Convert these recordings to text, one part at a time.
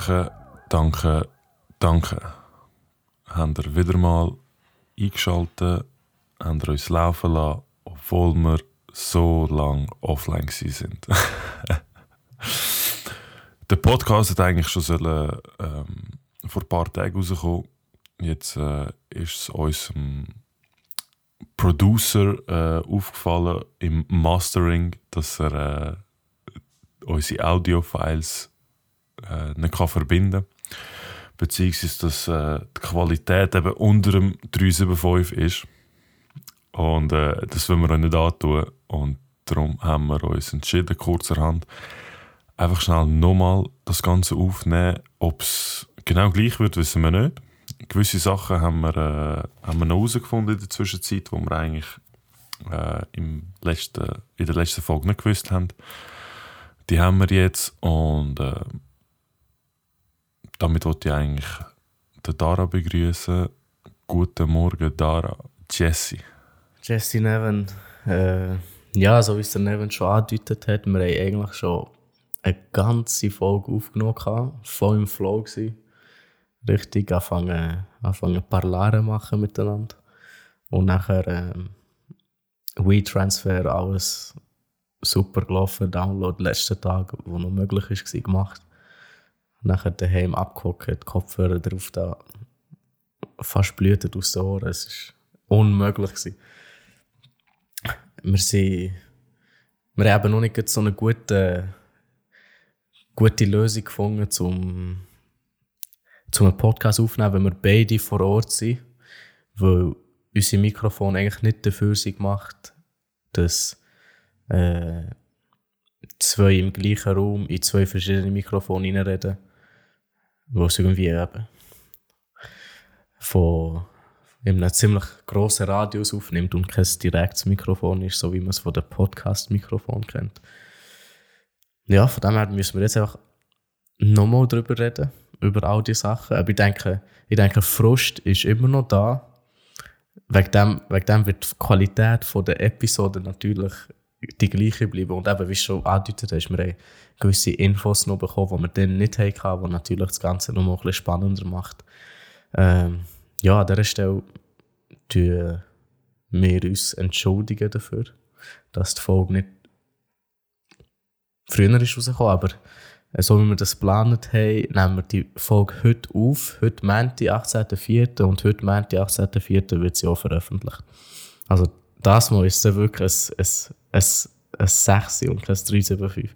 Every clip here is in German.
Danke, danke, danke. Habt ihr wieder mal eingeschaltet, habt ihr uns laufen lassen, obwohl wir so lange offline sind. Der Podcast hat eigentlich schon sollen, ähm, vor ein paar Tagen rauskommen. Jetzt äh, ist es unserem Producer äh, aufgefallen im Mastering, dass er äh, unsere Audiofiles äh, nicht kann verbinden kann. Beziehungsweise, dass äh, die Qualität eben unter dem 375 ist. Und äh, das wollen wir auch nicht antun. Und darum haben wir uns entschieden, kurzerhand, einfach schnell nochmal das Ganze aufnehmen. Ob es genau gleich wird, wissen wir nicht. Gewisse Sachen haben wir, äh, haben wir noch herausgefunden in der Zwischenzeit, die wir eigentlich äh, im letzten, in der letzten Folge nicht gewusst haben. Die haben wir jetzt und äh, damit wollte ich eigentlich den Dara begrüßen. Guten Morgen, Dara. Jesse. Jesse Neven. Äh, ja, so wie es der Neven schon angedeutet hat, wir haben eigentlich schon eine ganze Folge aufgenommen, voll im Flow gewesen. Richtig anfangen, anfangen Parlare machen miteinander. Und nachher ähm, WeTransfer, alles super gelaufen, Download letzten Tag, wo noch möglich ist, gemacht. Nachher daheim abgehockt, Kopfhörer drauf da, fast blühtet aus den Ohren. Es war unmöglich. Gewesen. Wir sind, wir haben noch nicht so eine gute, gute Lösung gefunden, um, um einen Podcast aufzunehmen, wenn wir beide vor Ort sind. Weil unser Mikrofon eigentlich nicht dafür sind gemacht, dass äh, zwei im gleichen Raum in zwei verschiedene Mikrofone reinreden wo es irgendwie eben von einem ziemlich grossen Radius aufnimmt und kein direktes Mikrofon ist, so wie man es von dem Podcast-Mikrofon kennt. Ja, von dem her müssen wir jetzt einfach nochmal drüber reden, über all diese Sachen. Aber ich denke, ich denke, Frust ist immer noch da. Wegen dem, wegen dem wird die Qualität der Episode natürlich die gleiche bleiben. Und eben, wie du schon angedeutet hast, wir haben gewisse Infos noch bekommen, die wir dann nicht hatten, was natürlich das Ganze noch ein bisschen spannender macht. Ähm, ja, an dieser Stelle entschuldigen wir uns entschuldigen dafür, dass die Folge nicht früher ist rausgekommen, aber äh, so wie wir das geplant haben, nehmen wir die Folge heute auf. Heute Montag, 18.04. und heute Montag, 18.04. wird sie auch veröffentlicht. Also das Mal ist es wirklich ein, ein, ein, ein 6 und kein 375.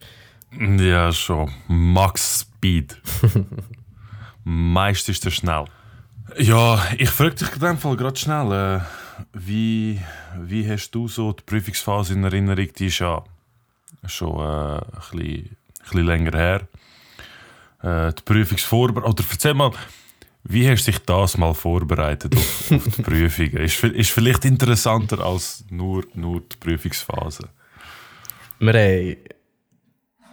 Ja, schon. Max Speed. Meist ist er schnell. Ja, ich frage dich in dem Fall gerade schnell, äh, wie, wie hast du so die Prüfungsphase in Erinnerung? Die ist ja schon äh, ein, bisschen, ein bisschen länger her. Äh, die Prüfungsvorbereitung, oder erzähl mal, wie hast du dich das mal vorbereitet auf, auf die Prüfungen? Ist, ist vielleicht interessanter als nur, nur die Prüfungsphase. Wir haben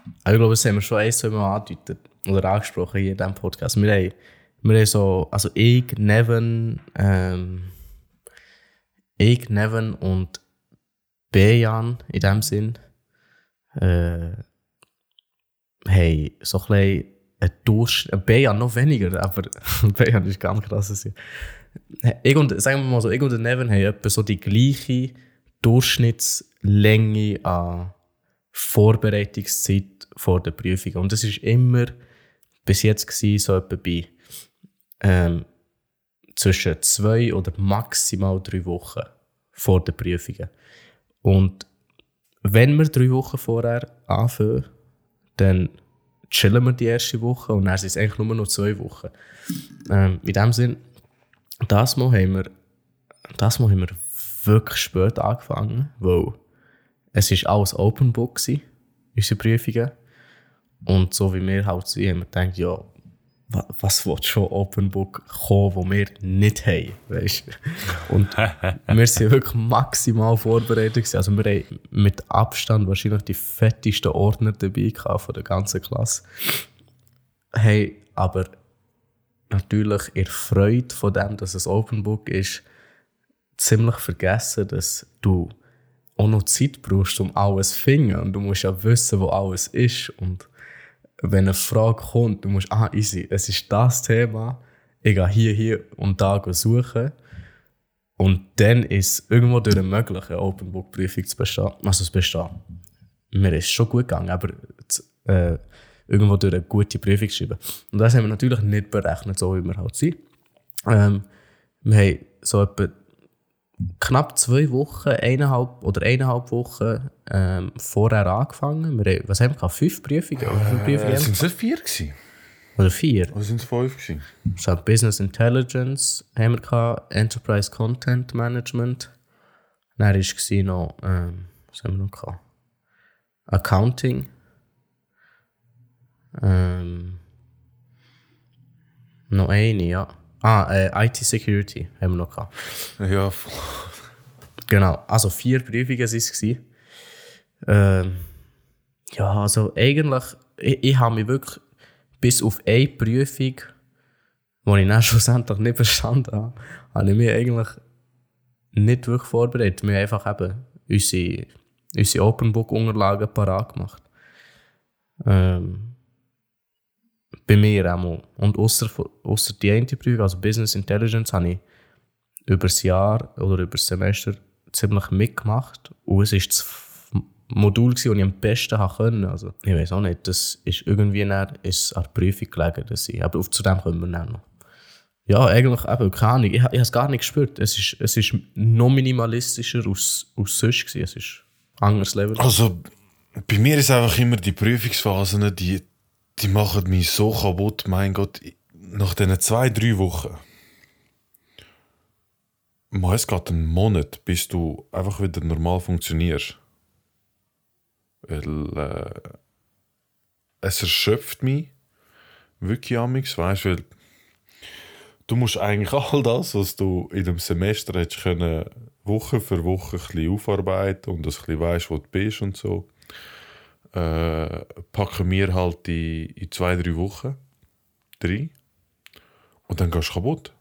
ich glaube, das haben wir schon ein, zwei Mal angedeutet oder angesprochen hier in diesem Podcast. Wir haben, wir haben so, also ich, Neven, ähm, ich, Neven und Bejan in dem Sinn, äh, haben so ein bisschen ein Durchschnitt, Bejan noch weniger, aber Bejan ist ganz krass. Ich und, sagen wir mal so, ich und Neven haben etwa so die gleiche Durchschnittslänge an Vorbereitungszeit vor der Prüfung. Und das ist immer bis jetzt gewesen, so etwa bei ähm, zwischen zwei oder maximal drei Wochen vor der Prüfungen. Und wenn wir drei Wochen vorher anfangen, dann chillen wir die erste Woche und dann sind es eigentlich nur noch zwei Wochen. Ähm, in dem Sinn, das Mal haben wir, das Mal haben wir wirklich spät angefangen, weil es ist alles Open Book gewesen, unsere Prüfungen. Und so wie wir halt sind, haben wir gedacht, ja, was wird schon Open Book kommen, wo wir nicht haben, weißt? Und wir sind wirklich maximal vorbereitet gewesen. Also wir haben mit Abstand wahrscheinlich die fettesten Ordner dabei von der ganzen Klasse. Hey, aber natürlich in Freude von dem, dass es Open Book ist, ziemlich vergessen, dass du auch noch Zeit brauchst, um alles zu finden. Und du musst ja wissen, wo alles ist. Und wenn eine Frage kommt, du musst, ah, easy, es ist das Thema, ich gehe hier, hier und da suchen. Und dann ist es irgendwo durch eine mögliche Open Book Prüfung zu bestehen. Also zu bestehen. Mir ist schon gut gegangen, aber äh, irgendwo durch eine gute Prüfung zu schreiben. Und das haben wir natürlich nicht berechnet, so wie wir halt sind. Ähm, wir haben so etwa knapp zwei Wochen, eineinhalb oder eineinhalb Wochen ähm, vorher angefangen. Wir haben, was haben wir gehabt? Fünf Prüfungen? Oder fünf Prüfungen Äh, sind es vier gewesen? Oder vier? Oder sind es fünf gewesen? So, Business Intelligence haben wir gehabt, Enterprise Content Management. Dann war noch, ähm, was haben wir noch gehabt? Accounting. Ähm, noch eine, ja. Ah, äh, IT Security haben wir noch gehabt. Ja, voll. Genau, also vier Prüfungen waren es. Ähm, ja, also eigentlich, ich, ich habe mich wirklich bis auf eine Prüfung, die ich dann schlussendlich nicht verstanden habe, habe ich mich eigentlich nicht wirklich vorbereitet. Wir haben einfach eben unsere, unsere Open Book Unterlagen parat gemacht. Ähm, bei mir auch. Und außer, außer die eine Prüfung, also Business Intelligence, habe ich über das Jahr oder über das Semester ziemlich mitgemacht. Und es war das Modul, das ich am besten konnte. Also, ich weiß auch nicht, das ist irgendwie an der Prüfung gelegen. Dass ich, aber zu dem kommen wir noch. Ja, eigentlich eben, keine Ahnung. Ich, ich habe es gar nicht gespürt. Es ist, es ist noch minimalistischer als, als sonst. Gewesen. Es ist ein anderes Level. Also, bei mir ist einfach immer die Prüfungsphasen, die, die machen mich so kaputt. Mein Gott, nach diesen zwei, drei Wochen. Man, es geht einen Monat, bis du einfach wieder normal funktionierst. Weil äh, es erschöpft mich wirklich amix, weißt du, du musst eigentlich all das, was du in dem Semester hättest können, Woche für Woche ein bisschen aufarbeiten und ein bisschen weißt, wo du bist und so, äh, packen wir halt in, in zwei, drei Wochen. Drei. Und dann gehst du kaputt.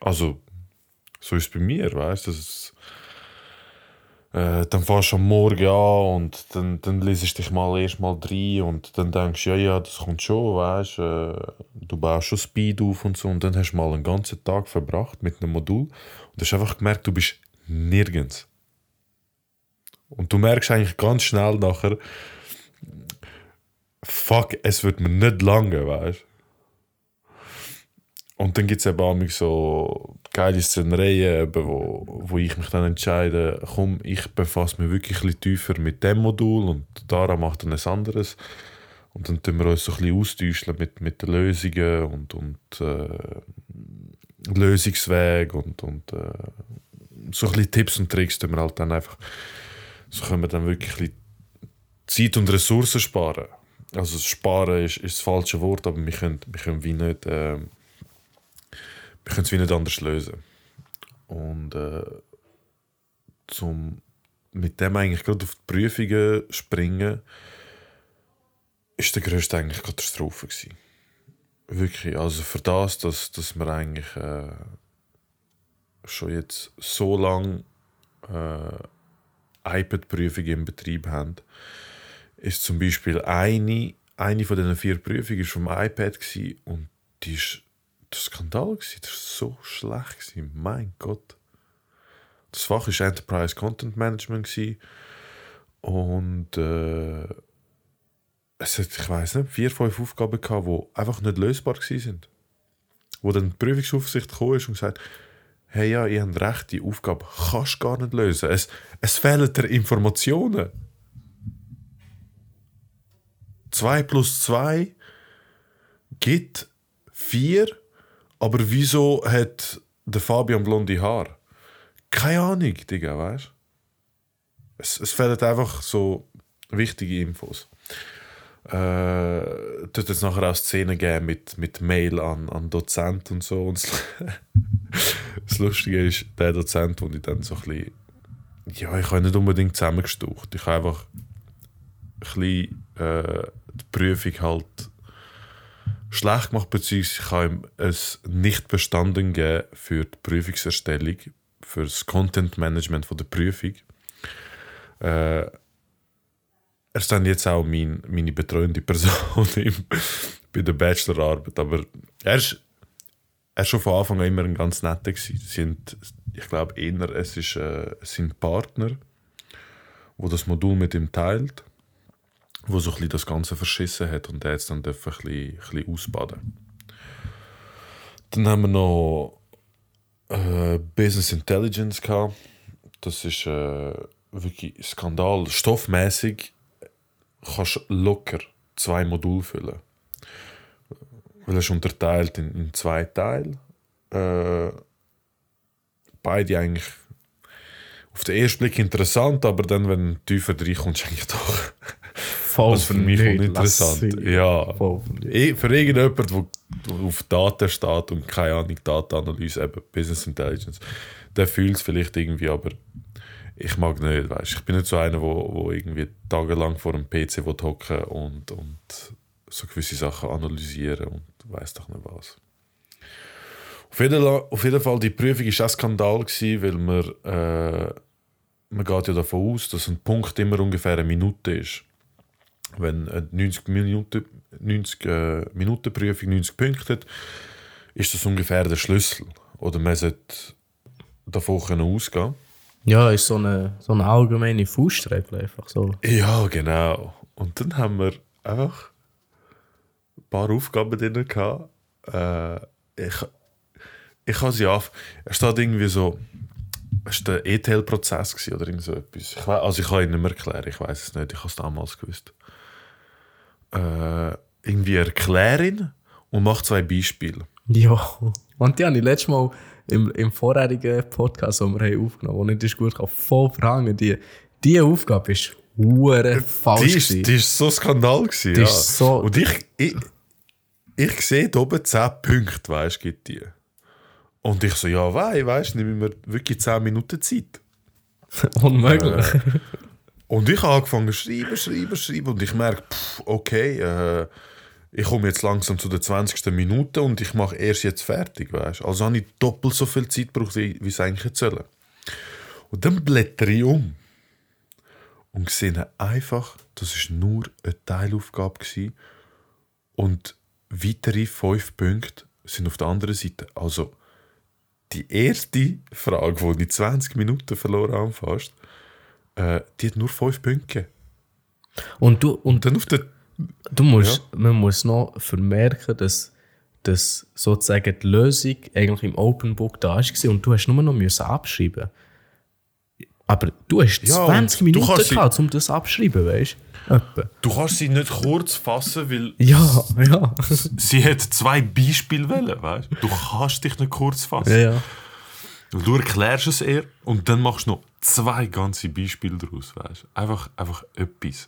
Also, so ist es bei mir, weißt du? Äh, dann fährst du am Morgen an und dann, dann liest dich mal erst mal rein und dann denkst du, ja, ja, das kommt schon, weißt äh, du, baust schon Speed auf und so und dann hast du mal einen ganzen Tag verbracht mit einem Modul und hast einfach gemerkt, du bist nirgends. Und du merkst eigentlich ganz schnell nachher, fuck, es wird mir nicht lange, weißt Und dann gibt es eben auch so geile Szenerien, wo, wo ich mich dann entscheide, komm, ich befasse mich wirklich ein tiefer mit dem Modul und Dara macht dann ein anderes. Und dann tun wir uns so ein bisschen austauschen mit, mit den Lösungen und, und äh, Lösungsweg und, und äh, so ein bisschen Tipps und Tricks tun wir halt dann einfach so können wir dann wirklich Zeit und Ressourcen sparen. Also sparen ist, ist das falsche Wort, aber wir können, wir können wie nicht, äh, wir können es wie nicht anders lösen. Und äh, zum mit dem eigentlich gerade auf die Prüfungen springen, ist der größte eigentlich Katastrophe gewesen. Wirklich, also für das, dass, dass wir eigentlich äh, schon jetzt so lange äh, iPad-Prüfungen im Betrieb haben, ist zum Beispiel eine, eine von diesen vier Prüfungen ist vom iPad und die ist der Skandal. Das war so schlecht. Mein Gott. Das Fach ist Enterprise Content Management und äh, es hat, ich weiß nicht, vier, fünf Aufgaben gehabt, die einfach nicht lösbar gewesen sind. Wo dann die Prüfungsaufsicht ist und gesagt hey ja, ihr habt recht, die Aufgabe kannst du gar nicht lösen. Es, es fehlen dir Informationen. 2 plus 2 gibt 4, aber wieso hat der Fabian blonde Haar? Keine Ahnung, Digga, weißt? Es, es fehlen einfach so wichtige Infos. Äh, tut es nachher auch Szenen geben mit, mit Mail an, an Dozent und so. Und das, Lustige ist, der Dozent, wo ich dann so ein bisschen, ja, ich habe nicht unbedingt zusammengestaucht. Ich habe einfach ein bisschen äh, die Prüfung halt schlecht gemacht, beziehungsweise ich habe ihm es nicht bestanden gegeben für die Prüfungserstellung, für das Content Management der Prüfung. Äh, er ist dann jetzt auch mein, meine betreuende Person bei der Bachelorarbeit. Aber er ist, er ist schon von Anfang an immer ein ganz netter gewesen. Sind, ich glaube eher, es ist äh, sein Partner, wo das Modul mit ihm teilt, wo so ein das Ganze verschissen hat und er jetzt dann darf ein bisschen, ein bisschen ausbaden. Dann haben wir noch äh, Business Intelligence gehabt. Das ist äh, wirklich Skandal. Stoffmäßig kannst du locker zwei Module füllen. Weil es ist unterteilt in, in zwei Teile. Äh, beide eigentlich auf den ersten Blick interessant, aber dann, wenn du tiefer reinkommst, eigentlich doch Voll was für mich nicht, sie. Ja. Eh, Für irgendjemanden, der auf Daten steht und keine Ahnung, Datenanalyse, eben Business Intelligence, der fühlt es vielleicht irgendwie, aber ich mag nicht, weißt Ich bin nicht so einer, wo, wo irgendwie tagelang vor dem PC hocken und, und so gewisse Sachen analysieren und weiß doch nicht was. Auf jeden, auf jeden Fall, die Prüfung war auch ein Skandal, gewesen, weil man, äh, man geht ja davon aus, dass ein Punkt immer ungefähr eine Minute ist. Wenn eine 90 Minuten, 90 äh, Minuten Prüfung 90 Punkte hat, ist das ungefähr der Schlüssel. Oder man sollte davon können ausgehen Ja, ist so eine, so eine allgemeine Faustregel einfach so. Ja, genau. Und dann haben wir einfach ein paar Aufgaben drin gehabt. Äh, ich, ich habe sie auf. Er steht irgendwie so. Es war der ETL-Prozess oder irgend so etwas. Ich weiss, also ich kann ihn nicht mehr erklären, ich weiß es nicht, ich habe es damals gewusst. Äh, irgendwie erklären und macht zwei Beispiele. Ja. Und die habe ich letztes Mal im, im vorherigen Podcast, den wir haben aufgenommen haben, nicht ist gut kam, voll verhangen. Die, die Aufgabe ist hure falsch. Die ist, gewesen. die ist so Skandal gewesen, Die ja. so- Und ich, ich, ich sehe da oben 10 Punkte, weißt du, gibt die. Und ich so, ja, wei, weißt du, nehme mir wirklich 10 Minuten Zeit. Unmöglich. Und ich habe angefangen zu schreiben, schreiben, schreiben und ich merke, pff, okay, äh, ich komme jetzt langsam zu der 20. Minute und ich mache erst jetzt fertig, weißt Also habe ich doppelt so viel Zeit gebraucht, wie wie es eigentlich hätte sollen. Und dann blättere ich um und sehe einfach, das ist nur eine Teilaufgabe gewesen und weitere fünf Punkte sind auf der anderen Seite. Also die erste Frage, die ich 20 Minuten verloren habe fast, äh, die hat nur fünf Punkte. Und du, und dann auf der du musst, man muss noch vermerken, dass, dass sozusagen die Lösung eigentlich im Open Book da war und du hast nur noch müssen abschreiben Aber du hast Ja, 20 und du Minuten gehabt, um das abschreiben, weißt du? Etwa. Du kannst sie nicht kurz fassen, weil Ja, ja. sie hat zwei Beispiele wollen, weißt? Du kannst dich nicht kurz fassen. ja, ja. Du erklärst es eher und dann machst du noch zwei ganze Beispiele daraus, weißt? Einfach, einfach etwas.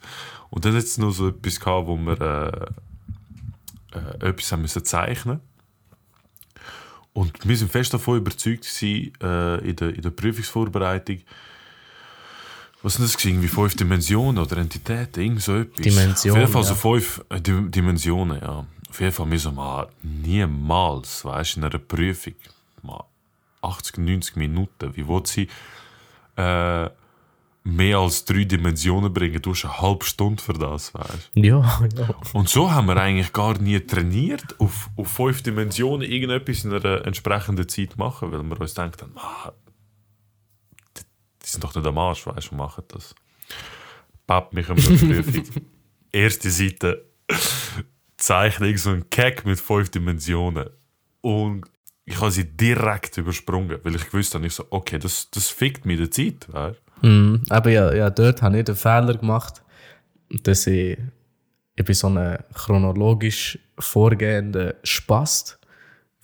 Und dann hat es noch so etwas gehabt, wo wir äh, äh, etwas haben müssen zeichnen Und wir sind fest davon überzeugt gewesen, äh, in, der, in der Prüfungsvorbereitung, was sind das? Irgendwie fünf Dimensionen oder Entitäten, irgend so etwas. Dimensionen, Auf jeden Fall so ja. fünf äh, Di- Dimensionen, ja. Auf jeden Fall müssen wir niemals, weißt du, in einer Prüfung, mal 80, 90 Minuten, wie will sie äh, mehr als drei Dimensionen bringen? Du hast eine halbe Stunde für das, weißt du. Ja, ja. Und so haben wir eigentlich gar nie trainiert, auf, auf fünf Dimensionen irgendetwas in einer entsprechenden Zeit machen, weil wir uns denken, ah, sind doch nicht am Arsch, weißt du, machen das. Papp mich um eine Prüfung. Erste Seite, Zeichnung, so ein Keck mit fünf Dimensionen. Und ich habe sie direkt übersprungen, weil ich gewusst habe, ich so, okay, das, das fickt mir die Zeit, weißt du. Mhm. Aber ja, ja, dort habe ich den Fehler gemacht, dass ich, ich bin so ein chronologisch vorgehender Spast,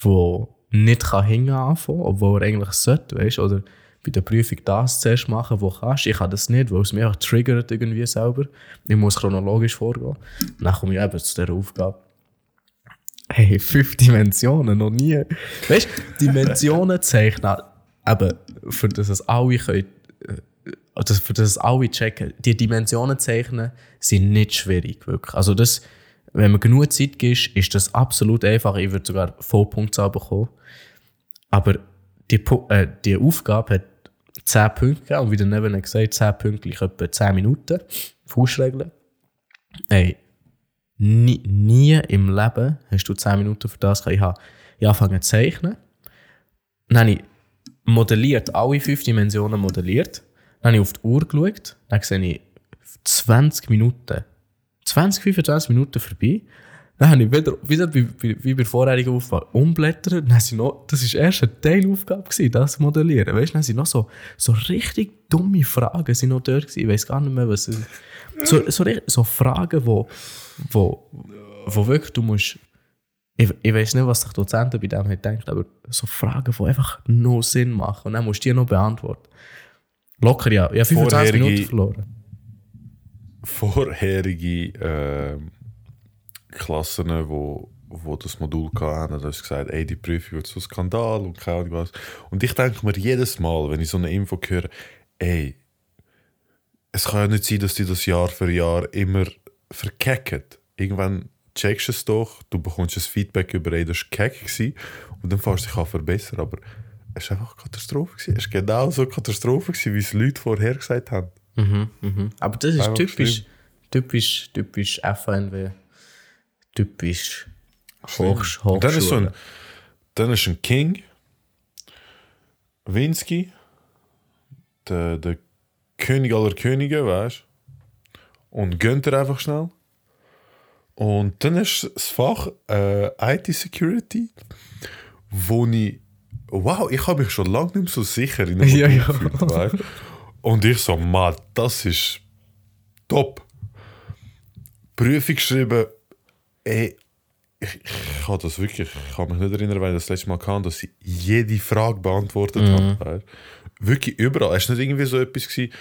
der nicht kann hingehen anfangen, obwohl er eigentlich sollte, weißt Oder bei der Prüfung das zuerst machen, wo du kannst. Ich kann das nicht, weil es mich auch triggert irgendwie selber. Ich muss chronologisch vorgehen. Dann komme ich eben zu dieser Aufgabe. Hey, fünf Dimensionen, noch nie. Weißt du, Dimensionen zeichnen, eben, für das es alle können, also für das alle checken, die Dimensionen zeichnen sind nicht schwierig, wirklich. Also das, wenn man genug Zeit gibt, ist das absolut einfach. Ich würde sogar Vollpunktzahl bekommen. Aber die, äh, die Aufgabe hat 10 Punkte gegeben und wie der Neven gesagt, 10 Punkte etwa 10 Minuten. Faustregeln. Ey, nie, nie im Leben hast du 10 Minuten für das. Ich habe angefangen zu zeichnen. Dann habe ich modelliert, alle fünf Dimensionen modelliert. Dann habe ich auf die Uhr geschaut. Dann sehe ich 20 Minuten. 20, 25 Minuten vorbei. Dann habe ich wieder, wieder wie, wie, wie bei der vorherigen Aufgabe, umblättern. Dann sie noch, das war erst eine Teilaufgabe, gewesen, das Modellieren. Weißt du, dann sind noch so, so richtig dumme Fragen sind noch dort gewesen. Ich weiß gar nicht mehr, was so, so, so Fragen, wo, wo, wo wirklich du musst, ich, ich weiß nicht, was sich Dozenten bei dem gedacht, aber so Fragen, die einfach no Sinn machen. Und dann musst du die noch beantworten. Locker, ja. Ich habe 25 Vorherige- Minuten verloren. vorherige ähm, Klassen, wo, wo das Modul hatten, sie gesagt, ey, die Prüfung wird so ein Skandal und keine Ahnung was. Und ich denke mir jedes Mal, wenn ich so eine Info höre, ey, es kann ja nicht sein, dass die das Jahr für Jahr immer verkecken. Irgendwann checkst du es doch, du bekommst ein Feedback über, ey, das war keck und dann fährst du dich an verbessern, aber es war einfach Katastrophe. gewesen. Es war genau so Katastrophe, gewesen, wie es Leute vorher gesagt haben. Mhm, mhm. Aber das ist typisch, typisch, typisch FNW. Typisch Hochsch Und dann ist so ein, Hochschule. dann ist ein King, Winsky, der, der König aller Könige, weißt du? Und gönnt er einfach schnell. Und dann ist das Fach äh, IT-Security, wo ich, wow, ich habe mich schon lange nicht mehr so sicher in einem Ja, ja. gefühlt, weißt? Und ich so, Mann, das ist top. Prüfung geschrieben, ey, ich, ich habe das wirklich, ich kann mich nicht erinnern, weil ich das letzte Mal kam, dass ich jede Frage beantwortet habe. weißt du. Wirklich überall. Es war nicht irgendwie so etwas, gewesen,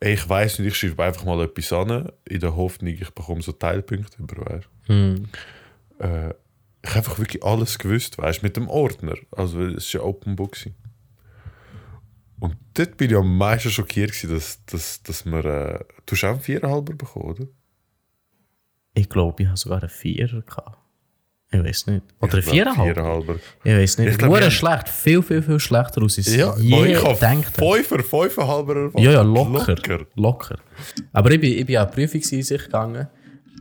ey, ich weiß nicht, ich schreibe einfach mal etwas an, in der Hoffnung, ich bekomme so Teilpunkte über. Weißt. du. Hm. Äh, ich habe einfach wirklich alles gewusst, weißt du, mit dem Ordner. Also, es ist ja Open Book. gewesen. Und dort bin ich am meisten schockiert, gewesen, dass, dass, dass wir. Äh, du hast auch einen Viererhalber bekommen, oder? Ich glaube, ich habe sogar einen Vierer gehabt. Ich weiß nicht. Oder Ich Viererhalb? Viererhalber. Ich weiß nicht. Ich glaub, Hure ja. schlecht. Viel, viel, viel schlechter, als ich es Ja, je gedacht habe. Fünfer, Fünferhalber erwartet. Ja, ja, locker. Locker. Locker. Aber ich bin, ich bin an die Prüfungseinsicht gegangen.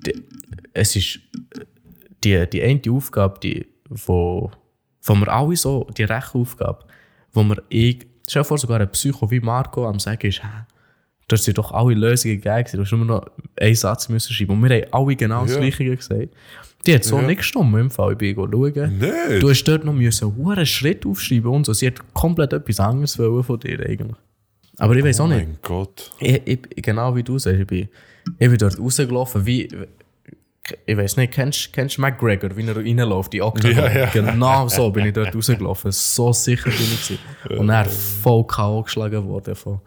Die, es ist die, die eine Aufgabe, die, wo, wo wir alle so, die Rechenaufgabe, wo wir ich, stell vor, sogar ein Psycho wie Marco am sagen ist, da sind doch alle Lösungen gegeben, du hast nur noch einen Satz müssen schreiben. Und wir haben alle genau das Ja. Gleiche gesagt. Die hat so Ja. nicht gestimmt im Fall. Ich bin schauen. Nicht? Du hast dort noch müssen einen Schritt aufschreiben und so. Sie hat komplett etwas anderes von dir eigentlich. Aber ich weiß oh auch nicht. mein Gott. Ich, ich, genau wie du sagst, ich bin, ich bin dort rausgelaufen, wie, ich weiß nicht, kennst, kennst du McGregor, wie er reinläuft, die Oktagon? Ja, ja. Genau so bin ich dort rausgelaufen, so sicher bin ich. Und er voll K.O. geschlagen worden von,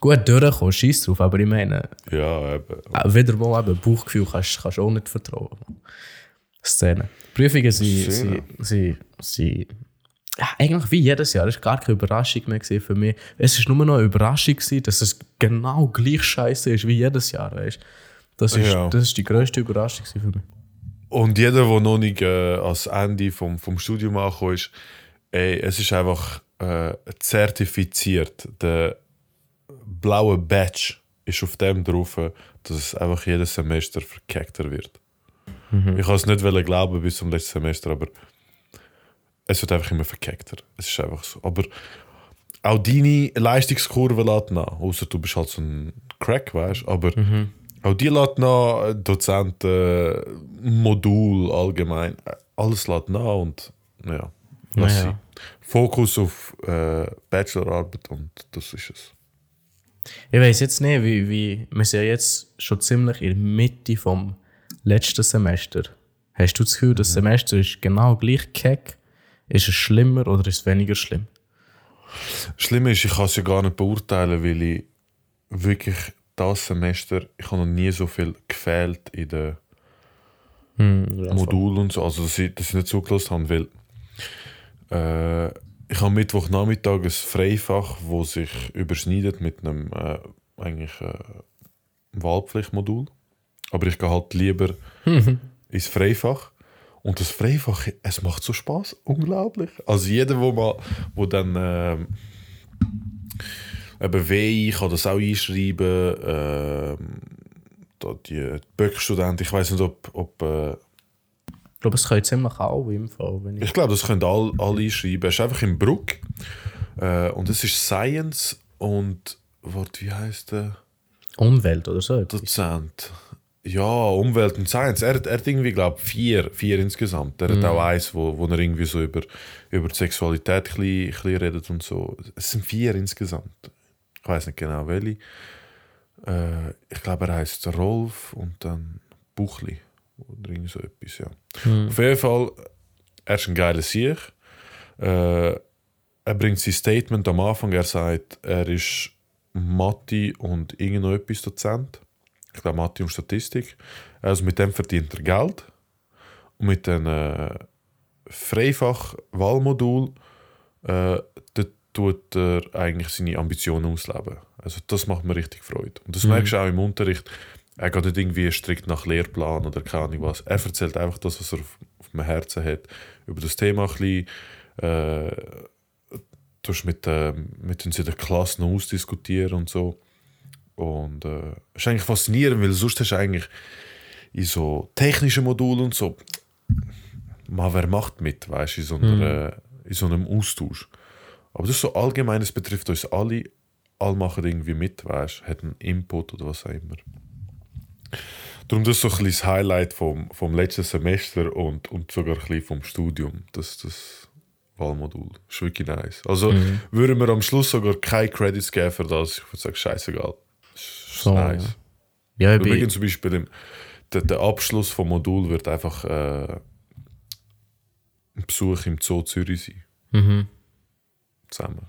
gut durchgekommen, scheiß drauf, aber ich meine, Ja, eben. äh, wieder mal eben Bauchgefühl kannst du auch nicht vertrauen. Szene. Prüfungen sind, sind, sind, sind ja, eigentlich wie jedes Jahr. Es war gar keine Überraschung mehr für mich. Es war nur noch eine Überraschung, gewesen, dass es genau gleich scheiße ist wie jedes Jahr. Weißt? Das, ist, Ja. das ist die grösste Überraschung für mich. Und jeder, der noch nicht äh, ans Ende vom, vom Studium angekommen ist, ey, es ist einfach äh, zertifiziert. Der blaue Badge ist auf dem drauf, dass es einfach jedes Semester verkeckter wird. Ich kann es nicht glauben bis zum letzten Semester, aber es wird einfach immer verkeckter. Es ist einfach so. Aber auch deine Leistungskurve lässt nach. Außer du bist halt so ein Crack, weißt du. Aber auch die lässt nach, Dozenten, Modul allgemein. Alles lässt nach und ja. Lass Ja, sie. ja. Fokus auf äh, Bachelorarbeit und das ist es. Ich weiß jetzt nicht, wie, wie. Wir sind ja jetzt schon ziemlich in der Mitte vom letzten Semester. Hast du das Gefühl, das Semester ist genau gleich keck? Ist es schlimmer oder ist es weniger schlimm? Schlimm ist, ich kann es ja gar nicht beurteilen, weil ich wirklich das Semester, ich habe noch nie so viel gefehlt in den Hm, Modulen und so. Also, dass ich, dass ich nicht zugelassen habe, weil äh, ich habe Mittwochnachmittag ein Freifach, wo sich überschneidet mit einem äh, eigentlich äh, Wahlpflichtmodul. Aber ich gehe halt lieber ins Freifach. Und das Freifach, es macht so Spaß, unglaublich. Also jeder, wo mal, wo dann ähm, eben WI, ich kann das auch einschreiben, da die Böck-Studenten, ich weiß nicht, ob, ob äh, Ich glaube, es können ziemlich alle im Fall. Wenn ich ich glaube, das können alle, alle einschreiben. Es ist einfach im Bruck äh, und es ist Science und warte, wie heißt der Umwelt oder so. etwas. Dozent? Ja, Umwelt und Science. Er, hat- er hat irgendwie, glaube ich, vier, vier insgesamt. Er hat auch eins, wo, wo er irgendwie so über, über die Sexualität ein bisschen, ein bisschen redet und so. Es sind vier insgesamt. Ich weiß nicht genau welche. Äh, ich glaube, er heißt Rolf und dann Buchli. Oder irgend so etwas, ja. Auf jeden Fall, er ist ein geiler Sieg. Äh, er bringt sein Statement am Anfang. Er sagt, er ist Mathe und irgend noch etwas Dozent. Ich glaube, Mathe und Statistik. Also mit dem verdient er Geld. Und mit dem äh, Freifach-Wahlmodul äh, tut er eigentlich seine Ambitionen ausleben. Also das macht mir richtig Freude. Und das merkst du auch im Unterricht. Er geht nicht irgendwie strikt nach Lehrplan oder keine Ahnung was. Er erzählt einfach das, was er auf, auf dem Herzen hat. Über das Thema ein bisschen. Äh, mit, äh, mit uns in der Klasse noch ausdiskutieren und so. Und äh, ist eigentlich faszinierend, weil sonst hast du eigentlich in so technischen Modulen und so, mal wer macht mit, weißt du, in, so einer, äh, in so einem Austausch. Aber das ist so allgemein, es betrifft uns alle, alle machen irgendwie mit, weißt du, hat einen Input oder was auch immer. Darum das ist so ein bisschen das Highlight vom, vom letzten Semester und, und sogar ein bisschen vom Studium, das, das Wahlmodul. Das ist wirklich nice. Also würden wir am Schluss sogar keine Credits geben für das, ich würde sagen, scheißegal. Das ist So, nice. Ja, bin, beginnen zum Beispiel im, der, der Abschluss vom Modul wird einfach äh, ein Besuch im Zoo Zürich sein. mhm. Zusammen.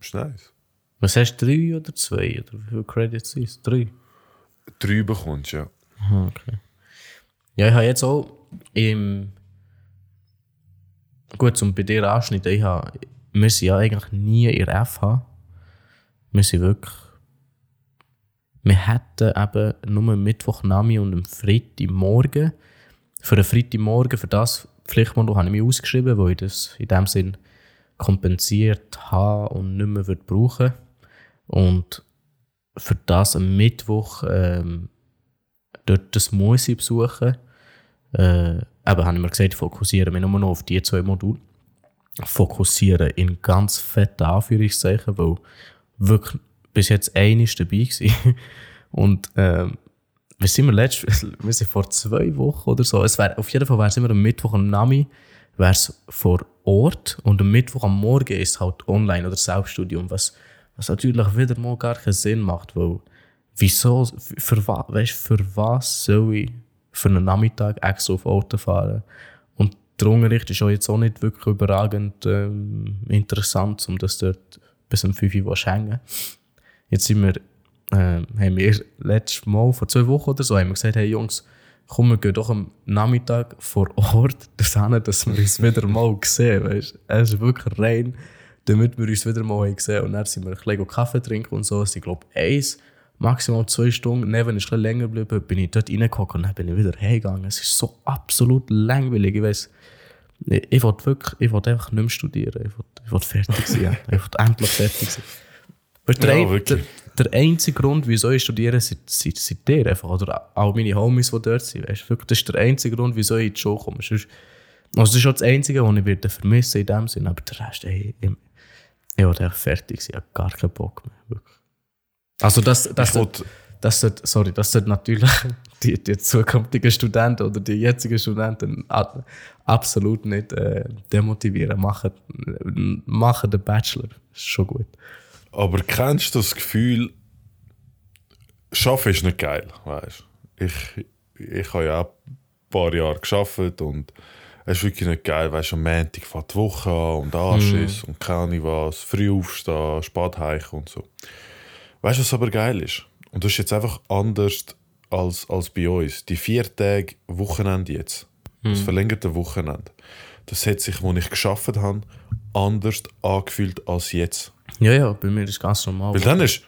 Ist nice. Was hast du, drei oder zwei? Oder wie viele Credits sind es? Drei? Drei bekommst ja. Okay. Ja, ich habe jetzt auch im. Gut, zum bei dir anschneiden, ich habe, wir sind ja eigentlich nie in der FH. Wir sind wirklich. Wir hätten eben nur am Mittwochnami und am Freitagmorgen. Für den Freitagmorgen, für das Pflichtmodul habe ich mich ausgeschrieben, weil ich das in dem Sinn kompensiert habe und nicht mehr würde brauchen Und für das am Mittwoch ähm, dort das muss ich besuchen. Äh, eben habe ich mir gesagt, ich fokussiere mich nur noch auf die zwei Module. Fokussieren in ganz fetten Anführungszeichen, weil wirklich bis jetzt einer dabei war. Und ähm, wir sind wir letzt, wir sind vor zwei Wochen oder so, es wär, auf jeden Fall wäre es immer am Mittwoch am Nami, wäre es vor Ort und am Mittwoch am Morgen ist es halt online oder Selbststudium, was, was natürlich wieder mal gar keinen Sinn macht, weil wieso, für, weißt, für was soll ich für einen Nachmittag extra auf Auto fahren? Und der Unterricht ist auch jetzt auch nicht wirklich überragend ähm, interessant, um das dort bis um 5 Uhr zu hängen. Jetzt sind wir, ähm, haben wir letztes Mal, vor zwei Wochen oder so, haben wir gesagt, hey Jungs, komm, wir gehen doch am Nachmittag vor Ort dorthin, dass wir uns wieder mal sehen, weißt Es ist wirklich rein, damit wir uns wieder mal gesehen Und dann sind wir ein bisschen Kaffee trinken und so. Es sind, glaube ich, eins, maximal zwei Stunden. Neben ist ein bisschen länger geblieben, bin ich dort reingehockt und dann bin ich wieder heimgegangen. Es ist so absolut langweilig. Ich weiss, ich, ich wollte wirklich, ich wollte einfach nicht mehr studieren. Ich wollte, ich wollte fertig sein. ich wollte endlich fertig sein. Weißt, der, Ja, der, der einzige Grund, wieso ich studiere, sind, sind, sind ihr einfach. Oder auch meine Homies, die dort sind. Weißt, wirklich, das ist der einzige Grund, wieso ich in die Schule komme. Sonst, also das ist auch das Einzige, was ich werde vermissen in dem Sinn. Aber der Rest, ey, ich, ich wollte einfach fertig. Ich habe gar keinen Bock mehr. Wirklich. Also das, das, Ich wollte- das sollte, sorry, das sollte natürlich die, die zukünftigen Studenten oder die jetzigen Studenten absolut nicht äh, demotivieren. Machen, machen den Bachelor. Ist schon gut. Aber kennst du das Gefühl, Schaffen ist nicht geil, weißt Ich, ich habe ja auch ein paar Jahre geschafft und es ist wirklich nicht geil, weißt du, am Montag fährt die Woche an und Anschiss und keine was, früh aufstehen, spät heichen und so. Weißt du, was aber geil ist? Und das ist jetzt einfach anders als, als bei uns. Die vier Tage Wochenende jetzt, das verlängerte Wochenende, das hat sich, als ich geschafft habe, anders angefühlt als jetzt. Ja, ja, bei mir ist ganz normal. Weil dann hast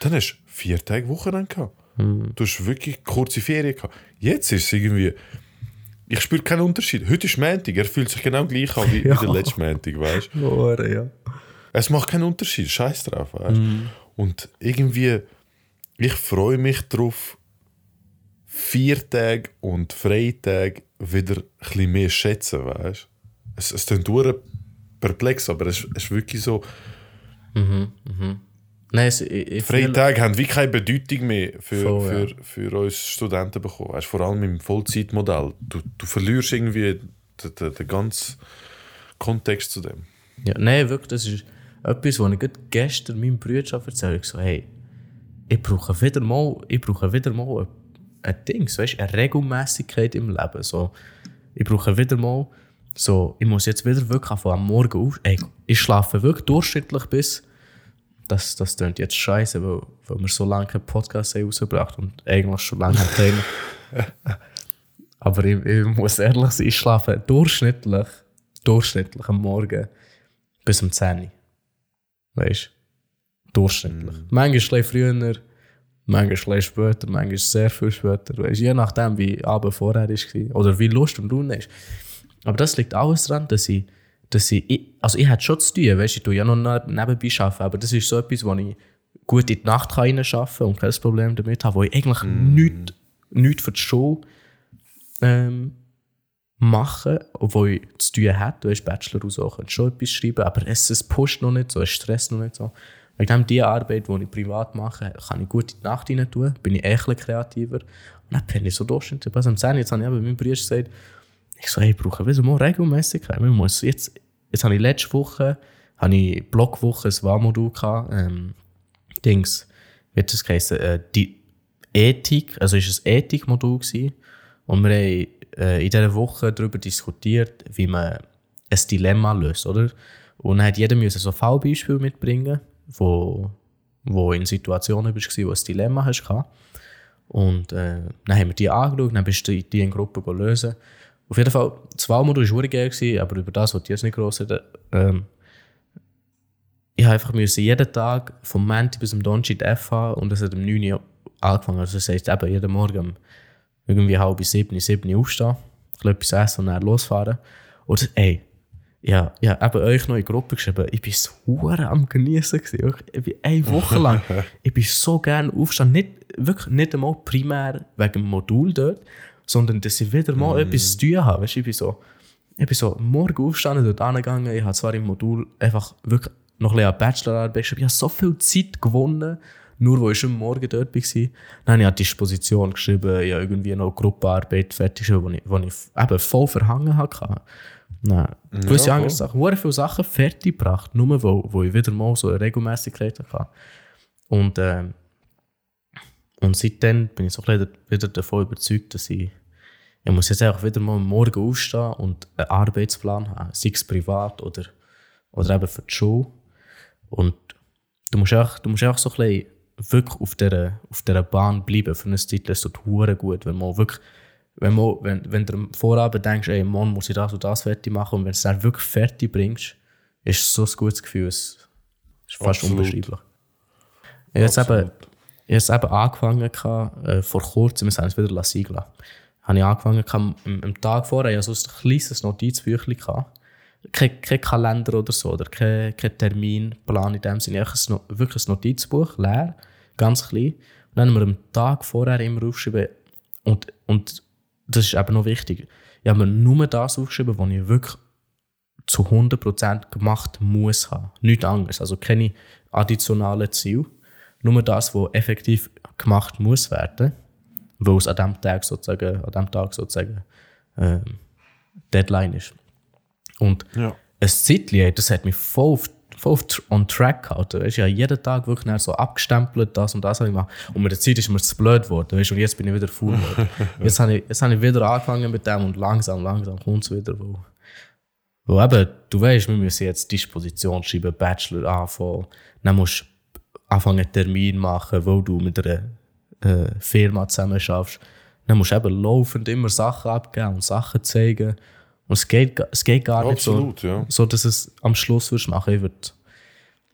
dann du vier Tage Wochenende gehabt. Du hast wirklich kurze Ferien gehabt. Jetzt ist es irgendwie. Ich spüre keinen Unterschied. Heute ist Montag, er fühlt sich genau gleich an wie, Ja. wie der letzte Montag, weißt du? Ja. Es macht keinen Unterschied, scheiß drauf, weißt du? Und irgendwie, ich freue mich darauf, Viertage und Freitag wieder ein bisschen mehr schätzen, weißt du? Es, es klingt perplex, aber es, es ist wirklich so. Nein, es, ich, Freitage haben wie keine Bedeutung mehr für, Voll, für, für uns Studenten bekommen. Weißt, vor allem im Vollzeitmodell. Du, du verlierst irgendwie den, den, den ganzen Kontext zu dem. Ja, nein, wirklich, das ist etwas, was ich gestern meinem Bruder erzählt habe. So, hey, ich brauche wieder mal, ich brauche wieder mal ein, ein Ding, so, weißt, eine Regelmäßigkeit im Leben. So, ich brauche wieder mal, so, ich muss jetzt wieder wirklich von am Morgen auf, ey, ich schlafe wirklich durchschnittlich bis, das, das klingt jetzt scheiße, weil, weil wir so lange keinen Podcast haben rausgebracht und eigentlich schon lange haben. Aber ich, ich muss ehrlich sein, ich schlafe durchschnittlich, durchschnittlich am Morgen bis um 10 Uhr. Weißt du? Durchschnittlich. Manchmal schläft früher, manchmal schläft später, manchmal sehr viel später. Weißt du? Je nachdem, wie Abend vorher war oder wie Lust und Laune ist. Aber das liegt alles daran, dass ich, dass ich, ich also ich hätte schon zu tun, weißt ich tue ja noch ne- nebenbei arbeiten, aber das ist so etwas, wo ich gut in die Nacht kann arbeiten und kein Problem damit habe, wo ich eigentlich nichts, nichts für die Schule ähm, machen, obwohl ich zu tun hätte. Du hast Bachelor und so, könntest schon etwas schreiben, aber es, es pusht noch nicht so, es stresst noch nicht so. Wegen dem, die Arbeit, die ich privat mache, kann ich gut in die Nacht rein tun, bin ich echt kreativer. Und dann bin ich so durchschnittlich. Am 10 jetzt habe ich eben meinem Bruder gesagt, ich so, hey, ich brauche wieder mal Regelmäßigkeit. Ich jetzt, jetzt habe ich letzte Woche, habe ich Blockwoche ein Wahlmodul gehabt, ähm, Dings, wie das geheißen, äh, die Ethik, also ist ein Ethikmodul gewesen. Und wir haben äh, in dieser Woche darüber diskutiert, wie man ein Dilemma löst, oder? Und dann hat jeder müssen so Fallbeispiele mitbringen, wo, wo in Situationen bist, wo du ein Dilemma hast. Und äh, dann haben wir die angeschaut, dann bist du die in Gruppe lösen. Auf jeden Fall, das Wahlmodul war geil, gewesen, aber über das wollte ich jetzt nicht gross reden. Ähm, ich habe einfach müssen jeden Tag vom Montag bis zum Donnerstag die F haben und das hat um 9 Uhr angefangen. Also das heisst eben jeden Morgen um irgendwie halb sieben, sieben Uhr aufstehen, etwas essen und dann losfahren. Und ey, ja, ja, eben euch noch in Gruppe geschrieben, ich bin so am genießen gewesen. Ich bin eine Woche lang, ich bin so gerne aufstehen, nicht, wirklich nicht einmal primär wegen dem Modul dort, sondern dass ich wieder mal etwas zu tun habe. Weißt, ich bin so, ich bin so morgen aufgestanden, dort angegangen, ich habe zwar im Modul einfach wirklich noch ein bisschen an Bachelorarbeit geschrieben, ich habe so viel Zeit gewonnen, nur wo ich schon morgen dort war. Dann habe ich Disposition geschrieben, ich habe irgendwie noch Gruppenarbeit fertig geschrieben, die ich, ich eben voll verhangen hatte. Nein, gewisse Ja, andere voll. Sachen, sehr viele Sachen fertig gebracht, nur wo, wo ich wieder mal so eine Regelmäßigkeit hatte. Und, ähm, und seitdem bin ich so wieder davon überzeugt, dass ich, ich muss jetzt einfach wieder mal Morgen aufstehen und einen Arbeitsplan haben, sei es privat oder, oder eben für die Schule. Und du musst auch, du musst auch so ein bisschen wirklich auf dieser, auf dieser Bahn bleiben für eine Zeit, das tut hure gut, wenn man wirklich, wenn, man, wenn, wenn du am Vorabend denkst, ey, morgen muss ich das und das fertig machen und wenn du es dann wirklich fertig bringst, ist es so ein gutes Gefühl, es ist fast Absolut. unbeschreiblich. Jetzt eben, Absolut. Ich habe jetzt eben angefangen, äh, vor kurzem, wir haben es wieder sein lassen, habe ich angefangen, am, am Tag vorher, ich hatte so ein kleines Notizbüchlein, kein, kein Kalender oder so, oder kein, kein Terminplan in dem Sinne, ein, No- wirklich ein Notizbuch, leer, ganz klein. Und dann haben wir am Tag vorher immer aufgeschrieben, und, und das ist eben noch wichtig, ich habe mir nur das aufgeschrieben, was ich wirklich zu 100% gemacht muss haben. Nichts anderes. Also keine additionalen Ziele. Nur das, was effektiv gemacht muss werden, weil es an dem Tag sozusagen, an dem Tag sozusagen ähm, Deadline ist. Und Ja. ein Zeitchen, das hat mich voll, auf, voll on track gehalten. Weißt, ich habe jeden Tag wirklich so abgestempelt, das und das habe ich gemacht. Und mit der Zeit ist mir zu blöd geworden. Weißt, und jetzt bin ich wieder faul geworden. jetzt, habe ich, jetzt habe ich wieder angefangen mit dem und langsam, langsam kommt es wieder. Wo, wo eben, du weißt, wir müssen jetzt Disposition schreiben, Bachelor anfangen. Dann musst du anfangen, einen Termin machen, wo du mit einer äh, Firma zusammen schaffst. Dann musst du eben laufend immer Sachen abgeben und Sachen zeigen. Und es geht, es geht gar nicht so, Absolut, ja. so, dass es am Schluss wirst machen. Würd,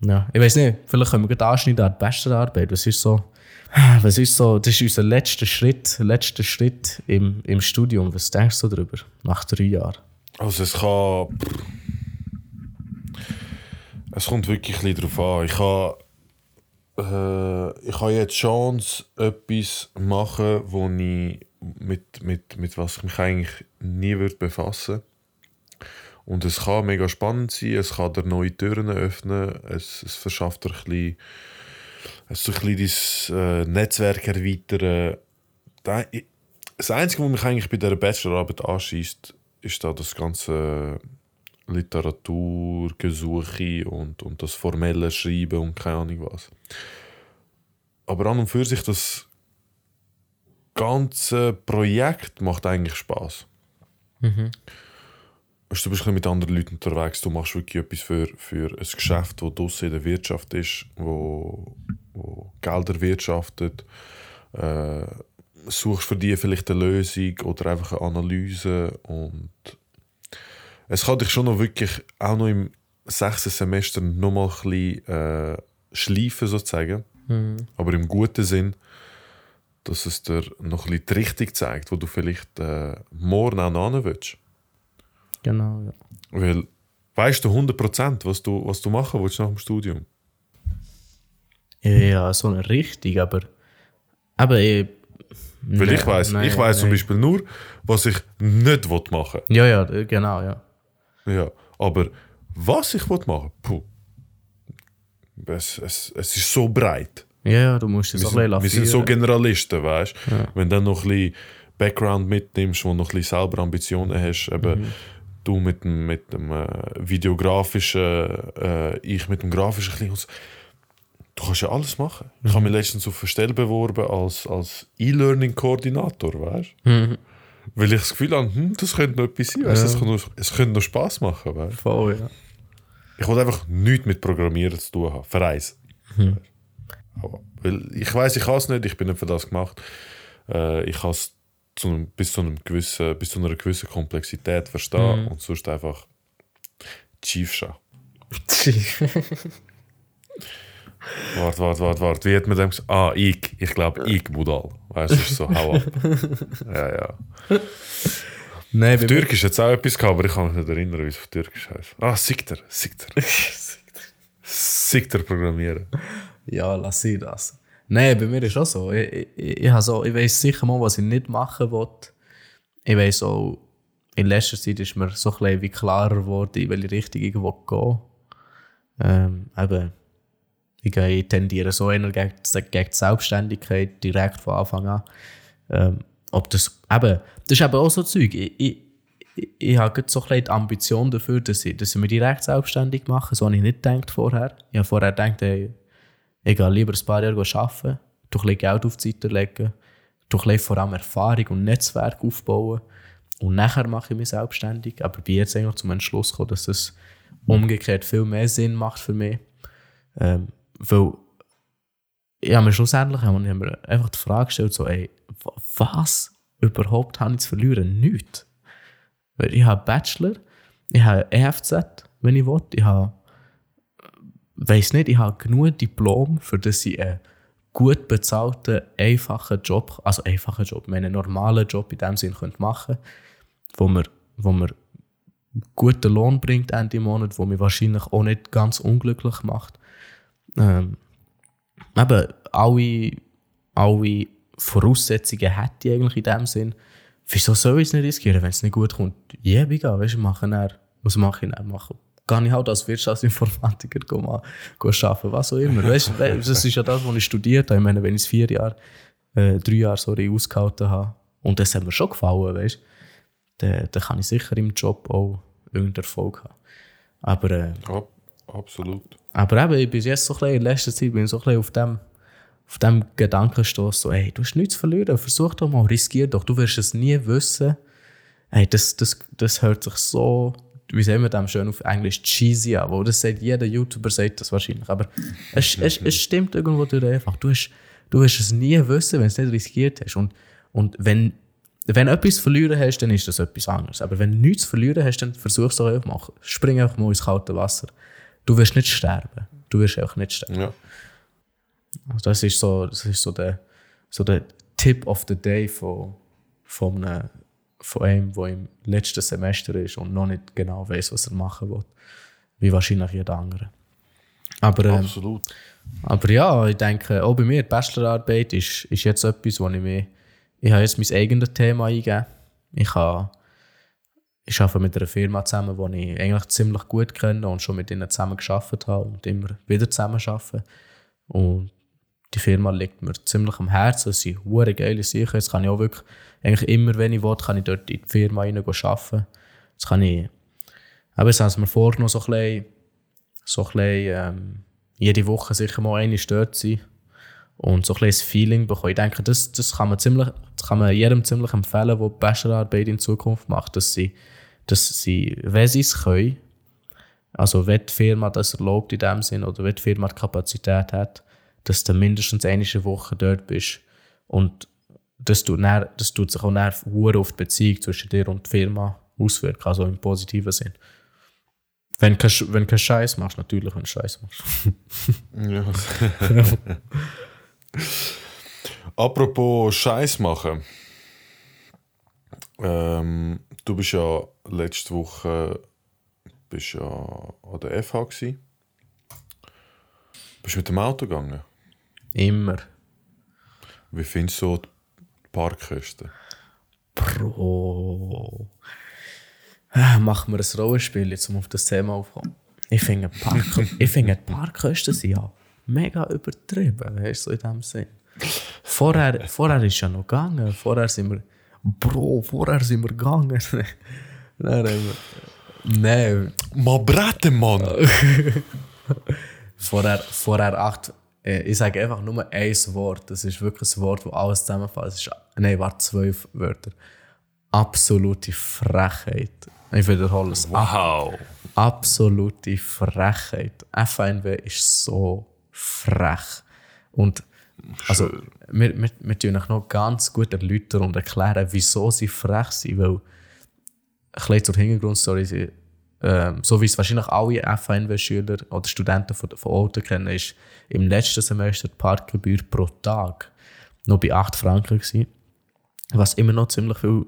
ja, ich weiß nicht, vielleicht können wir gerade anschneiden an die Bachelorarbeit. Was ist so, was ist so, das ist unser letzter Schritt, letzter Schritt im, im Studium. Was denkst du darüber, nach drei Jahren? Also es kann. Es kommt wirklich ein bisschen drauf an. Ich habe, äh, ich habe jetzt die Chance, etwas zu machen, wo ich mit, mit, mit was ich mich eigentlich nie würde befassen Und es kann mega spannend sein, es kann dir neue Türen öffnen, es, es verschafft dir ein bisschen, es so ein bisschen dein äh, Netzwerk erweitern. Das Einzige, was mich eigentlich bei dieser Bachelorarbeit anschießt, ist da das ganze Literaturgesuche und, und das formelle Schreiben und keine Ahnung was. Aber an und für sich, das ganze Projekt macht eigentlich Spaß. Mhm. Du bist mit anderen Leuten unterwegs, du machst wirklich etwas für, für ein Geschäft, das draussen in der Wirtschaft ist, wo, wo Gelder wirtschaftet. Äh, suchst für die vielleicht eine Lösung oder einfach eine Analyse und es kann dich schon noch wirklich auch noch im sechsten Semester noch mal ein bisschen äh, schleifen sozusagen, mhm. aber im guten Sinn, dass es dir noch ein bisschen die Richtung zeigt, wo du vielleicht äh, morgen auch hin willst. Genau, ja. Weil weißt du 100% was du, was du machen willst nach dem Studium? Ja, so eine Richtung, aber aber ich weil ich weiß, ich weiß zum Beispiel nur, was ich nicht machen will. Ja, ja, genau, ja. Ja, aber was ich machen puh, es, es, es ist so breit. Ja, du musst es wir auch sind, Wir sind so Generalisten, weißt du? Ja. Wenn du dann noch ein bisschen Background mitnimmst, wo noch ein bisschen selber Ambitionen hast, eben mhm. du mit dem, mit dem äh, videografischen, äh, ich mit dem grafischen, ein Du kannst ja alles machen. Ich habe mich letztens auf eine Stelle beworben als, als E-Learning-Koordinator, weißt du? Mhm. Weil ich das Gefühl habe, hm, das könnte noch etwas sein. Ja. Es, könnte noch, es könnte noch Spass machen. Weißt? Voll, ja. Ich wollte einfach nichts mit Programmieren zu tun haben. Für eins. Mhm. Weil ich weiß, ich kann es nicht, ich bin nicht für das gemacht. Äh, ich kann es zu bis, zu einem gewissen, bis zu einer gewissen Komplexität verstehen mhm. und sonst einfach Chief schauen. Warte, warte, warte, warte. Wie hat man dem gesagt? Ah, ich. Ich glaube, ich, Budal. Weißt du, ist so, hau ab. ja, ja. Nein, auf Türkisch hat es auch etwas gehabt, aber ich kann mich nicht erinnern, wie es auf Türkisch heißt. Ah, Sikter. Sikter. Sikter programmieren. Ja, lass sie das. Nein, bei mir ist auch so. Ich, ich, ich, so, ich weiß sicher mal, was ich nicht machen will. Ich weiß auch, in letzter Zeit ist mir so ein bisschen wie klarer geworden, in welche Richtung ich gehen ähm, eben, ich tendiere so eher gegen, gegen die Selbstständigkeit direkt von Anfang an. Ähm, ob das, eben, das ist eben auch so Zeug. Ich, ich, ich, habe so ein die Ambition dafür, dass ich, dass ich mich direkt selbstständig mache. So habe ich nicht gedacht vorher. Ich habe vorher gedacht, ey, ich gehe lieber ein paar Jahre arbeiten, durch ein Geld auf die Seite legen, durch vor allem Erfahrung und Netzwerk aufbauen und nachher mache ich mich selbstständig. Aber ich bin jetzt eigentlich zum Entschluss gekommen, dass das umgekehrt viel mehr Sinn macht für mich. Ähm, weil habe mir schlussendlich habe ich mir einfach die Frage gestellt, so, ey, was überhaupt habe ich zu verlieren? Nichts. Weil ich habe Bachelor, ich habe EFZ, wenn ich will, ich habe, weiß nicht, ich habe genug Diplom, für das ich einen gut bezahlten, einfachen Job, also einfachen Job, einen normalen Job in dem Sinn machen könnte, wo mir, wo mir guten Lohn bringt Ende Monat, wo mich wahrscheinlich auch nicht ganz unglücklich macht. Ähm, eben, alle, alle Voraussetzungen hätte ich eigentlich in dem Sinn. Wieso soll ich es nicht riskieren, wenn es nicht gut kommt? Ja, yeah, weißt du, machen er, was mache ich dann? Mache, kann ich halt als Wirtschaftsinformatiker gehen, gehen arbeiten, was auch immer. Weißt, das ist ja das, was ich studiert habe. Ich meine, wenn ich es vier Jahre, äh, drei Jahre sorry, ausgehalten habe, und das hat mir schon gefallen, weißt dann, dann kann ich sicher im Job auch irgendeinen Erfolg haben. Aber, äh, ja, absolut. Aber eben, ich bin jetzt so ein bisschen, in letzter Zeit bin ich so ein auf dem, auf dem Gedankenstoß, so, ey, du hast nichts zu verlieren, versuch doch mal, riskier doch, du wirst es nie wissen. Ey, das, das, das hört sich so, wie sehen wir das schön auf Englisch, cheesy an, wo das sagt, jeder YouTuber sagt das wahrscheinlich, aber es, es, es stimmt irgendwo durch einfach, du hast, du wirst es nie wissen, wenn du es nicht riskiert hast und, und wenn wenn du etwas verlieren hast, dann ist das etwas anderes. Aber wenn du nichts verlieren hast, dann versuch es doch einfach mal. Spring einfach mal ins kalte Wasser du wirst nicht sterben. Du wirst auch nicht sterben. Ja. Also das ist so, das ist so der, so der Tip of the Day von, von, einem, von einem, der im letzten Semester ist und noch nicht genau weiß, was er machen will. Wie wahrscheinlich jeder andere. Aber, ähm, Absolut. Aber ja, ich denke, auch bei mir, die Bachelorarbeit ist, ist jetzt etwas, wo ich mich ich habe jetzt mein eigenes Thema eingegeben. Ich, habe, ich arbeite mit einer Firma zusammen, die ich eigentlich ziemlich gut kenne und schon mit ihnen zusammen gearbeitet habe und immer wieder zusammen arbeite. Und die Firma liegt mir ziemlich am Herzen. Es sind hure geile Sachen. Jetzt kann ich auch wirklich, eigentlich immer, wenn ich will, kann ich dort in die Firma rein arbeiten. Jetzt kann ich, aber jetzt haben sie mir vorgenommen, so ein bisschen, so ein bisschen, ähm, jede Woche sicher mal eine dort sein und so ein bisschen Feeling bekommen. Ich denke, das, das, kann man ziemlich, das kann man jedem ziemlich empfehlen, der Bachelorarbeit in Zukunft macht, dass sie, dass sie wenn sie es können, also wenn die Firma das erlaubt in dem Sinn oder wenn die Firma die Kapazität hat, dass du mindestens eine Woche dort bist. Und das tut, dann, das tut sich auch dann auf die Beziehung zwischen dir und der Firma auswirken, also im positiven Sinn. Wenn du wenn keinen Scheiß machst, natürlich, wenn du Scheiß machst. ja. Apropos Scheiß machen. Ähm, du bist ja letzte Woche bist ja an der FH gewesen. Bist du mit dem Auto gegangen? Immer. Wie findest du die Parkkosten? Bro. Äh, machen wir ein Rollenspiel, jetzt um auf das Thema aufzukommen. Ich finde, Park ich finde die Parkkosten sind ja mega übertrieben, weißt du, so in dem Sinn. Vorher, vorher ist ja noch gegangen. Vorher sind wir. Bro, vorher sind wir gegangen. Wir. Nein. Mal braten, Mann! vorher, vorher acht. Äh, ich sage einfach nur ein Wort. Das ist wirklich ein Wort, das alles zusammenfasst. Nein, warte, zwölf Wörter. Absolute Frechheit. Ich wiederhole es. Wow! Absolute Frechheit. FNW ist so frech. Und also, wir, wir, wir tun euch noch ganz gut erläutern und erklären, wieso sie frech sind, weil ein bisschen zur Hintergrundstory, sie, ähm, so wie es wahrscheinlich alle FNW-Schüler oder Studenten von, von Auto kennen, ist im letzten Semester die Parkgebühr pro Tag noch bei 8 Franken gewesen, was immer noch ziemlich viel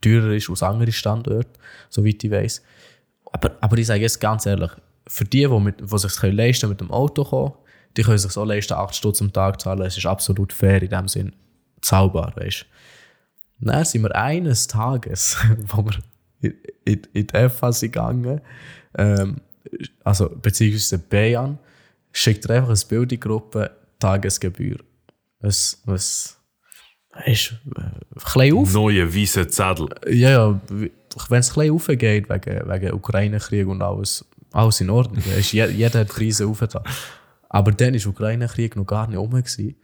teurer ist als andere Standorte, soweit ich weiß. Aber, aber ich sage jetzt ganz ehrlich, für die, die, mit, die sich leisten mit dem Auto kommen, die können sich so leisten, 8 Stutz am Tag zahlen. Es ist absolut fair in dem Sinn. Zahlbar, weißt du. Dann sind wir eines Tages, wo wir in, in, in die FA sind gegangen, ähm, also beziehungsweise Bayan, schickt er einfach eine Bildungsgruppe Tagesgebühr. Es, es ist äh, auf. Neue weiße Zettel. Ja, ja, wenn es ein aufgeht wegen, wegen Ukraine-Krieg und alles, alles in Ordnung. Ist, jeder hat Preise aufgetan. Aber dann der Ukraine-Krieg noch gar nicht. Gewesen.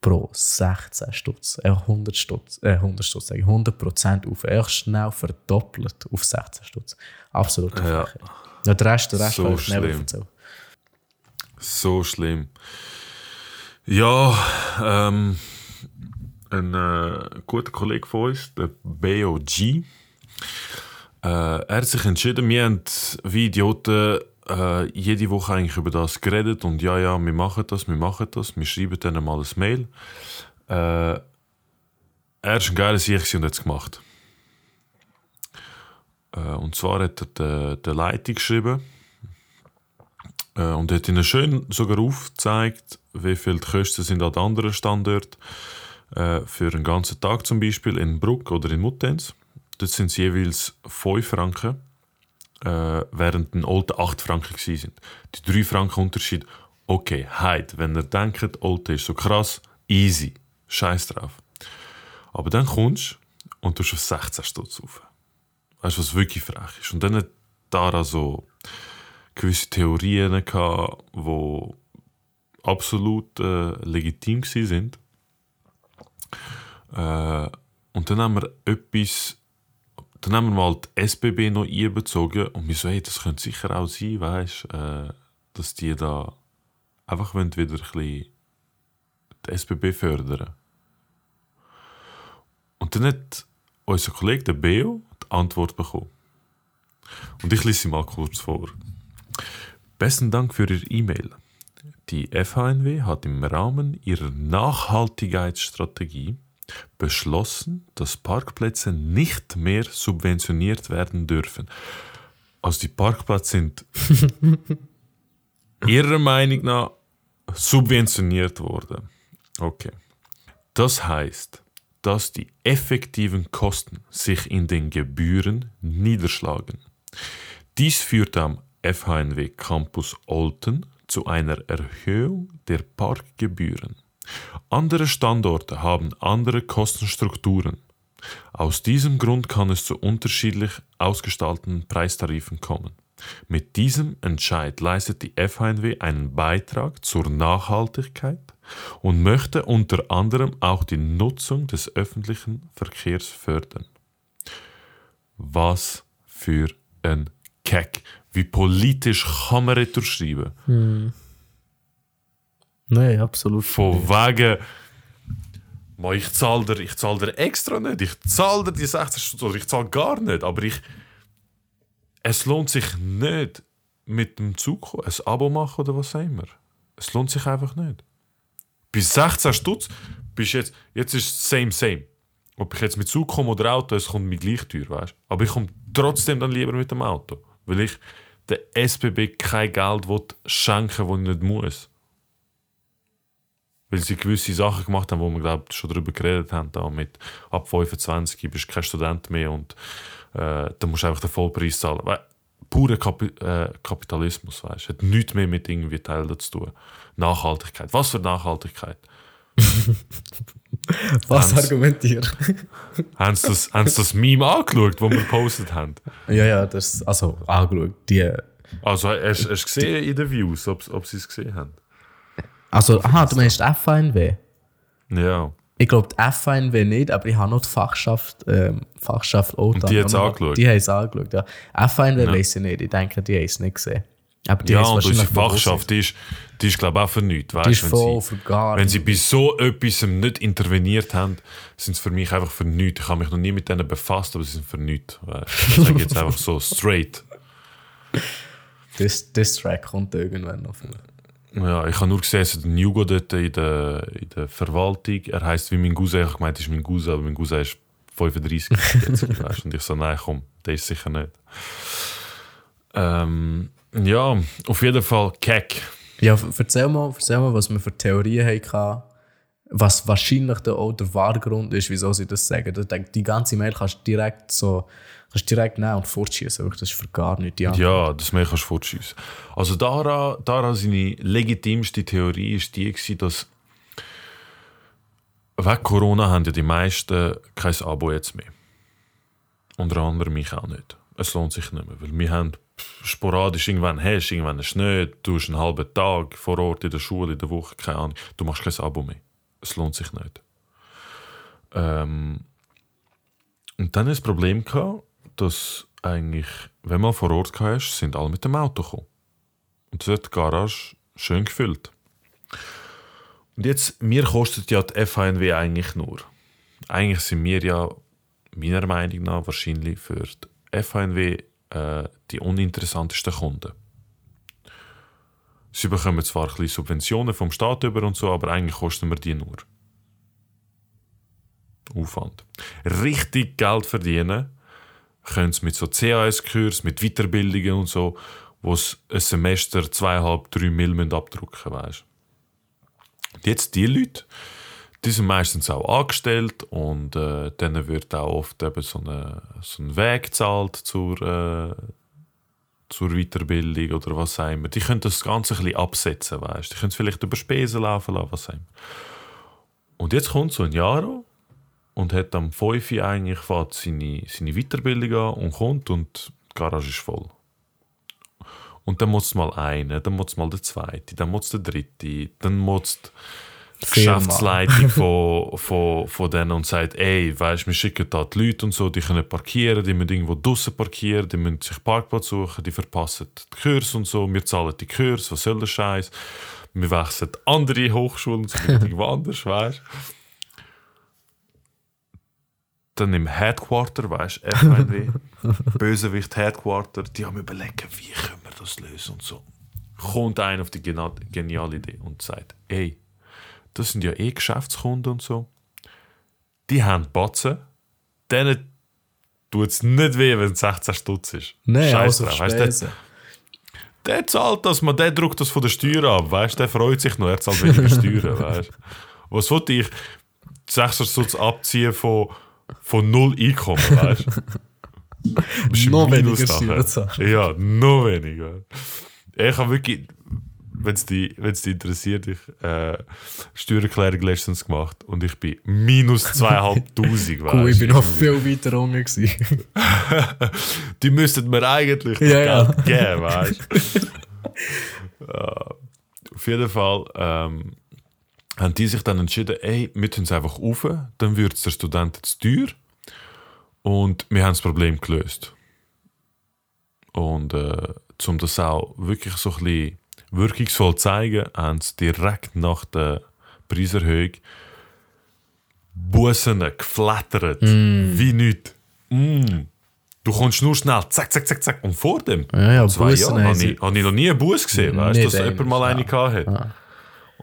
Pro 16 Stutz, äh 100 Stutz, äh 100 Stutz, 100 Prozent auf. Echt schnell verdoppelt auf 16 Stutz. Absolut. Ja. ja. Der Rest, der Rest so ich nicht erzählen. So schlimm. Ja, ähm, ein äh, guter Kollege von uns, der BOG, äh, er hat sich entschieden, wir haben wie Idioten äh, jede Woche eigentlich über das geredet und ja, ja, wir machen das, wir machen das, wir schreiben dann mal ein Mail. Äh, er ist ein geiler Sieg und hat es gemacht. Äh, und zwar hat er der, der Leitung geschrieben äh, und hat ihnen schön sogar aufgezeigt, wie viel die Kosten sind an anderen Standorten äh, für einen ganzen Tag zum Beispiel in Bruck oder in Muttenz. Dort sind es jeweils 5 Franken äh, während den Olte 8 Franken waren. Die 3 Franken Unterschied, okay, heute, wenn ihr denkt, Olte ist so krass, easy, scheiß drauf. Aber dann kommst du und du auf 16 Stutz auf. Weißt du, was wirklich frech ist? Und dann hat Dara so gewisse Theorien gehabt, die absolut äh, legitim waren. Äh, und dann haben wir etwas dann haben wir mal die SBB noch einbezogen und wir so, hey, das könnte sicher auch sein, weißt äh, dass die da einfach wieder ein bisschen die SBB fördern. Und dann hat unser Kollege, der Beo, die Antwort bekommen. Und ich lese sie mal kurz vor. Besten Dank für Ihre E-Mail. Die FHNW hat im Rahmen ihrer Nachhaltigkeitsstrategie beschlossen, dass Parkplätze nicht mehr subventioniert werden dürfen. Also die Parkplätze sind ihrer Meinung nach subventioniert worden. Okay. Das heißt, dass die effektiven Kosten sich in den Gebühren niederschlagen. Dies führt am FHNW Campus Olten zu einer Erhöhung der Parkgebühren. Andere Standorte haben andere Kostenstrukturen. Aus diesem Grund kann es zu unterschiedlich ausgestalteten Preistarifen kommen. Mit diesem Entscheid leistet die FHNW einen Beitrag zur Nachhaltigkeit und möchte unter anderem auch die Nutzung des öffentlichen Verkehrs fördern. Was für ein Keck. Wie politisch kann man schreiben? Hm. Nein, absolut. Von wegen, ich zahle dir, ich zahl dir extra nicht. Ich zahle dir die 60 Stunden oder ich zahle gar nicht. Aber ich, es lohnt sich nicht, mit dem Zug ein Abo machen oder was auch immer. Es lohnt sich einfach nicht. Bis 16 Stutz bist jetzt, jetzt ist es same, same. Ob ich jetzt mit Zug komme oder Auto, es kommt mir gleich teuer, weißt Aber ich komme trotzdem dann lieber mit dem Auto. Weil ich der SBB kein Geld schenken will, das ich nicht muss. Weil sie gewisse Sachen gemacht haben, wo wir glaub, schon darüber geredet haben. Da mit ab 25 bist du kein Student mehr und äh, dann musst du einfach den Vollpreis zahlen. Weil, purer Kapi äh, Kapitalismus, weißt du. Hat nichts mehr mit irgendwie Teilen zu tun. Nachhaltigkeit. Was für Nachhaltigkeit? Was argumentiert? haben sie das, haben sie das Meme angeschaut, das wir gepostet haben? Ja, ja, das, also angeschaut. Die, also hast du gesehen in den Views, ob, ob sie es gesehen haben? Also, aha, du meinst FNW? Ja. Ich glaube, die FNW nicht, aber ich habe noch die Fachschaft, ähm, Fachschaft OTAN. Und die hat es angeschaut? Die haben es angeschaut, ja. FNW ja. weiß ich nicht, ich denke, die haben es nicht gesehen. Aber die ja, und unsere Fachschaft, die ist, die ist glaube ich auch für nichts. Weißt, die ist voll für gar Wenn sie bei so etwas nicht interveniert haben, sind sie für mich einfach für nichts. Ich habe mich noch nie mit denen befasst, aber sie sind für nichts. Ich sage jetzt einfach so straight. Das, das Track kommt irgendwann noch. Ja, ich habe nur gesehen, ein Jugo dort in der, in der Verwaltung. Er heisst wie mein Cousin. Ich habe gemeint, es ist mein Cousin, aber mein Cousin ist 35 jetzt, Und ich so, nein, komm, der ist sicher nicht. Ähm, ja, auf jeden Fall keck. Ja, erzähl mal, erzähl mal, was wir für Theorien hatten, was wahrscheinlich der, auch der Wahrgrund ist, wieso sie das sagen. Ich denke, die ganze Mail kannst du direkt so kannst direkt nehmen und fortschießen. Das ist für gar nicht die Antwort. Ja, das Mail kannst du fortschießen. Also Dara, Dara seine legitimste Theorie ist die, dass wegen Corona haben ja die meisten kein Abo jetzt mehr. Unter anderem mich auch nicht. Es lohnt sich nicht mehr, weil wir haben sporadisch irgendwann hast, irgendwann du nicht, du hast einen halben Tag vor Ort in der Schule, in der Woche, keine Ahnung, du machst kein Abo mehr. Es lohnt sich nicht. Ähm, und dann ist das Problem gehabt, dass eigentlich, wenn man vor Ort hast, sind alle mit dem Auto gekommen. Und das hat die Garage schön gefüllt. Und jetzt, mir kostet ja die FHNW eigentlich nur. Eigentlich sind wir ja, meiner Meinung nach, wahrscheinlich für die FHNW äh, die uninteressantesten Kunden. Sie bekommen zwar ein bisschen Subventionen vom Staat über und so, aber eigentlich kosten wir die nur. Aufwand. Richtig Geld verdienen können sie mit so CAS-Kurs, mit Weiterbildungen und so, wo sie ein Semester 2,5, 3 Mil abdrucken weißt. Jetzt die Leute, die sind meistens auch angestellt und äh, denen wird auch oft eben so, eine, so ein Weg gezahlt zur, äh, zur Weiterbildung oder was auch immer. Die können das Ganze ein bisschen absetzen, weißt Die können es vielleicht über Spesen laufen lassen, was auch immer. Und jetzt kommt so ein Jahr und hat am 5 eigentlich fährt seine, seine Weiterbildung an und kommt und die Garage ist voll. Und dann muss es mal einer, dann muss es mal der zweite, dann muss der dritte, dann muss die Geschäftsleitung von, von, von denen und sagt, ey, weißt, wir schicken da die Leute und so, die können parkieren, die müssen irgendwo draußen parkieren, die müssen sich Parkplatz suchen, die verpassen die Kurs und so, wir zahlen die Kurs, was soll der Scheiß? Wir wechseln andere Hochschulen, so irgendwo anders, weißt dann im Headquarter, weißt du, FNW, Bösewicht Headquarter, die haben überlegt, wie können wir das lösen und so. Kommt einer auf die geniale Idee und sagt, ey, das sind ja eh Geschäftskunden und so. Die haben Batzen, denen tut es nicht weh, wenn es 16 Stutz ist. Nein, Scheiß also drauf. Weißt, der, der zahlt das, man, der druckt das von der Steuer ab, weißt der freut sich noch, er zahlt weniger Steuern, weißt Was wollte ich? Sechsersatz abziehen von, von null Einkommen, weißt du? Noch weniger Steuern zahlen. Ja, noch weniger. Ich habe wirklich, wenn es dich, wenn's dich interessiert, ich äh, Steuererklärung letztens gemacht und ich bin minus 2500, weißt Cool, ich bin du? noch viel weiter unten. gewesen. Die müssten mir eigentlich das Ja, ja. Geben, weißt du? ja. Auf jeden Fall ähm, haben die sich dann entschieden, ey, wir tun es einfach auf, dann wird es der Student zu teuer und wir haben das Problem gelöst. Und äh, um das auch wirklich so ein bisschen wirkungsvoll zu zeigen, haben sie direkt nach der Preiserhöhung Bussen geflattert, wie nichts. Mm. Du kommst nur schnell, zack, zack, zack, zack. Und vor dem, Ja, ja, zwei Bussen Jahren, habe ich, habe ich noch nie einen Bus gesehen, weißt du, dass jemand mal eine ja. gehabt hat. Ja.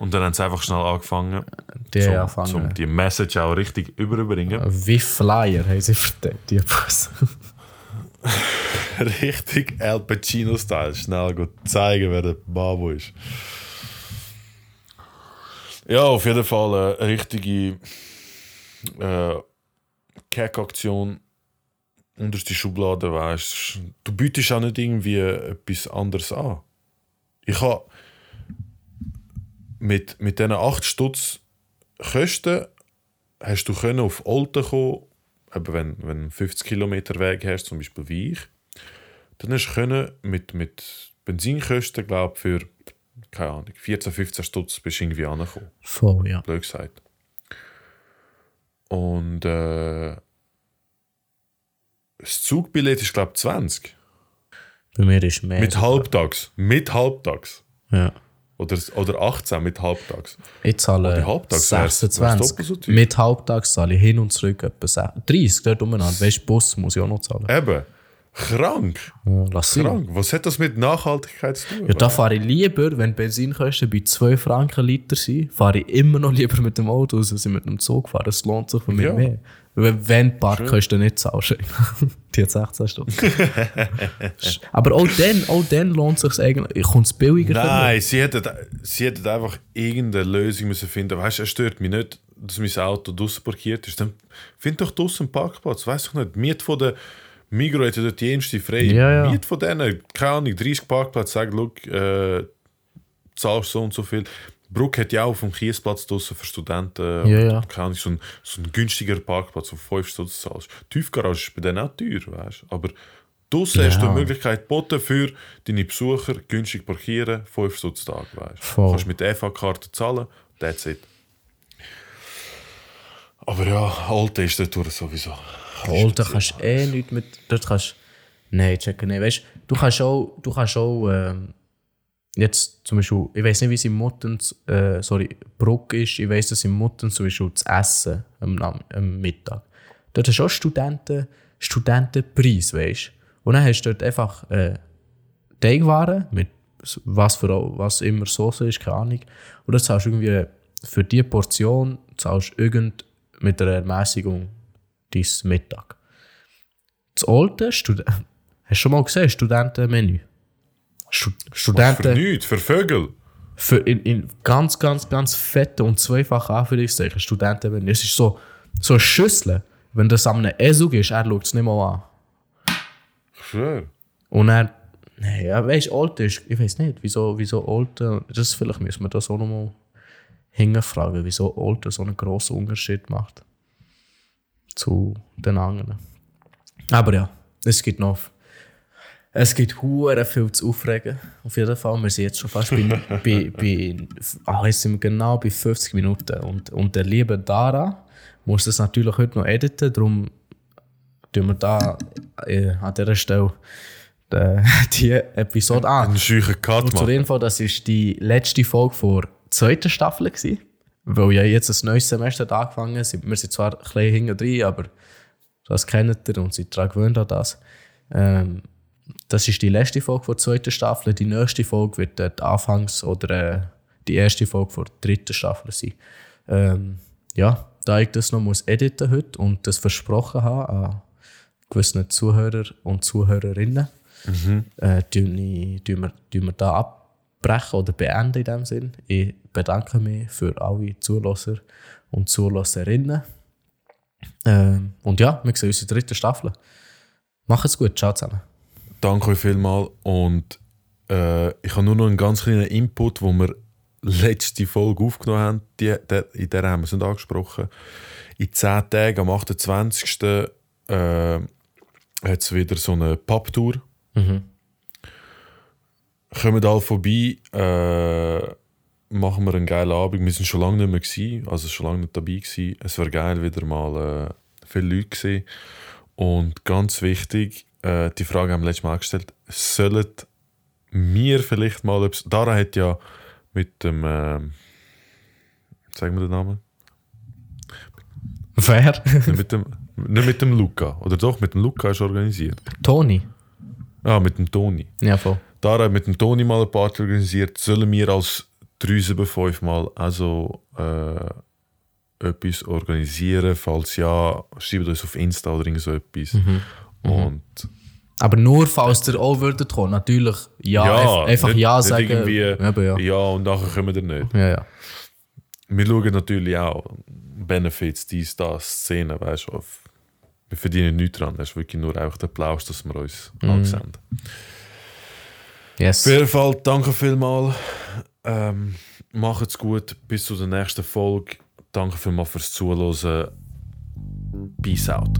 Und dann haben sie einfach schnell angefangen, Die zum, anfangen. zum die Message auch richtig überbringen. Wie Flyer haben sie verteilt, die Bus. richtig Al Pacino-Style. Schnell gut zeigen, wer der Babo ist. Ja, auf jeden Fall äh, eine richtige äh, Kack-Aktion. Unterste Schublade, weißt du. bietest auch nicht irgendwie etwas anderes an. Ich habe mit, mit diesen 8 Stutz Kosten hast du können auf Olten kommen, eben wenn, wenn du 50 Kilometer Weg hast, zum Beispiel wie ich, dann hast du können mit, mit Benzinkosten, glaube für keine Ahnung, 14, 15 Stutz bist du irgendwie angekommen, Voll, ja. blöd gesagt. Und äh, das Zugbillett ist, glaube ich, 20. Bei mir ist mehr. Mit halbtags. Mit halbtags. Ja. Oder, oder 18 mit halbtags. Ich zahle halbtags wär's- wär's doppelt so 26. Mit halbtags zahle ich hin und zurück etwa 60 30, dort umeinander. Weißt du, Bus muss ich auch noch zahlen. Eben. Krank. Ja, lass sein. Krank. Was hat das mit Nachhaltigkeit zu tun? Ja, da fahre ich lieber, wenn Benzinkosten bei 2 Franken Liter sind, fahre ich immer noch lieber mit dem Auto, als ich mit dem Zug fahre. Es lohnt sich für mich Ja. mehr. Wenn Parkkosten nicht zahlst. die hat 16 Stunden. Aber auch dann, auch dann lohnt es sich eigentlich. Kommt es billiger für? Nein, sie hätten, sie hätten einfach irgendeine Lösung müssen finden. Weißt du, es stört mich nicht, dass mein Auto draußen parkiert ist. Dann find doch draußen einen Parkplatz. Weiß ich nicht. Miet von der Migros hat ja dort die jenste frei. Ja, ja. Miet von denen, keine Ahnung, 30 Parkplätze. Sag, look, äh, zahlst so und so viel. Bruck hat ja auch auf dem Kiesplatz draußen für Studenten Ja, ja. keine Ahnung, so ein, so ein günstiger Parkplatz auf 5 Stutz zahlst. Die Tiefgarage ist bei denen auch teuer, weißt du. Aber draußen Ja. hast du die Möglichkeit geboten für deine Besucher günstig parkieren, 5 Stutz Tag, weißt du. Kannst mit der EV-Karte zahlen, that's it. Aber ja, Alte ist dort sowieso. Alter, kannst du eh nicht mit. Dort kannst Nein, checken nicht. Weißt du, kannst auch, du kannst auch ähm, jetzt zum Beispiel, ich weiß nicht, wie es in Muttens, äh, sorry, Bruck ist, ich weiß, dass in Muttens zum Beispiel das Essen am, am Mittag. Dort hast du auch Studenten, Studentenpreis, weißt du. Und dann hast du dort einfach äh, Teigwaren mit was, für, was immer Soße ist, keine Ahnung. Und dann zahlst du irgendwie für die Portion zahlst irgend mit einer Ermäßigung dein Mittag. Das alte Stud Hast du schon mal gesehen, Studentenmenü? Stu Für Studenten nichts, für Vögel. für in, in ganz, ganz, ganz fette und zweifach Anführungszeichen Studentenmenü. Es ist so, so eine Schüssel. Wenn das an einem Esel ist, er schaut es nicht mal an. Schwöre. Und er, ja, weißt du, Alte ist, ich weiß nicht, wieso, wieso Alte, das vielleicht müssen wir das auch nochmal hinterfragen, wieso Alte so einen grossen Unterschied macht zu den anderen. Aber ja, es gibt noch, es gibt hure viel zu aufregen. Auf jeden Fall, wir sind jetzt schon fast bei, bei, bei ah, jetzt sind wir genau bei 50 Minuten und, und der liebe Dara muss das natürlich heute noch editen, darum tun wir da äh, an dieser Stelle äh, die Episode an. Einen scheuchen Cut Und zur. Info, das war die letzte Folge der zweiten Staffel. Gewesen, weil ja jetzt ein neues Semester hat angefangen hat. Wir sind zwar ein bisschen hinten drin, aber das kennt ihr und seid daran gewöhnt an das. Ähm, das ist die letzte Folge der zweiten Staffel. Die nächste Folge wird äh, die Anfangs- oder äh, die erste Folge der dritten Staffel sein. Ähm, ja, da ich das noch muss editen heute und das versprochen habe an gewissen Zuhörer und Zuhörerinnen, äh, tun, ich, tun, wir, tun wir da ab, abbrechen oder beenden in dem Sinn. Ich bedanke mich für alle Zulasser und Zulasserinnen. Ähm, und ja, wir sehen uns in der dritten Staffel. Macht's gut, ciao zusammen. Danke euch vielmals und äh, ich habe nur noch einen ganz kleinen Input, wo wir letzte Folge aufgenommen haben, die, der, in der haben wir es nicht angesprochen. In 10 Tagen, am 28. Äh, hat es wieder so eine Papptour. Mhm. Kommen alle vorbei, äh, machen wir einen geilen Abend. Wir sind schon lange nicht mehr gewesen, also schon lange nicht dabei gewesen. Es wäre geil, wieder mal äh, viele Leute gesehen. Und ganz wichtig, äh, die Frage haben wir letztes Mal gestellt, sollen wir vielleicht mal, Dara hat ja mit dem, äh, sagen wir den Namen? Wer? nicht, mit dem, nicht mit dem Luca, oder doch, mit dem Luca ist organisiert. Toni. Ah, mit dem Toni. Ja, voll. Dara hat mit dem Toni mal eine Party organisiert. Sollen wir als 375 mal also äh, etwas organisieren? Falls ja, schreibt uns auf Insta oder irgend so etwas. Und Aber nur falls ihr auch würdet kommen. Natürlich ja. einf- einfach nicht- ja nicht sagen. Ja. ja. und nachher kommen wir nicht. Ja, ja. Wir schauen natürlich auch Benefits, dies, das, Szenen, weißt du. auf- Wir verdienen nichts dran. Das ist wirklich nur einfach der Applaus, dass wir uns Mhm. ansehen. Yes. Auf jeden Fall, danke vielmals. Ähm, macht's gut. Bis zur nächsten Folge. Danke vielmals fürs Zuhören. Peace out.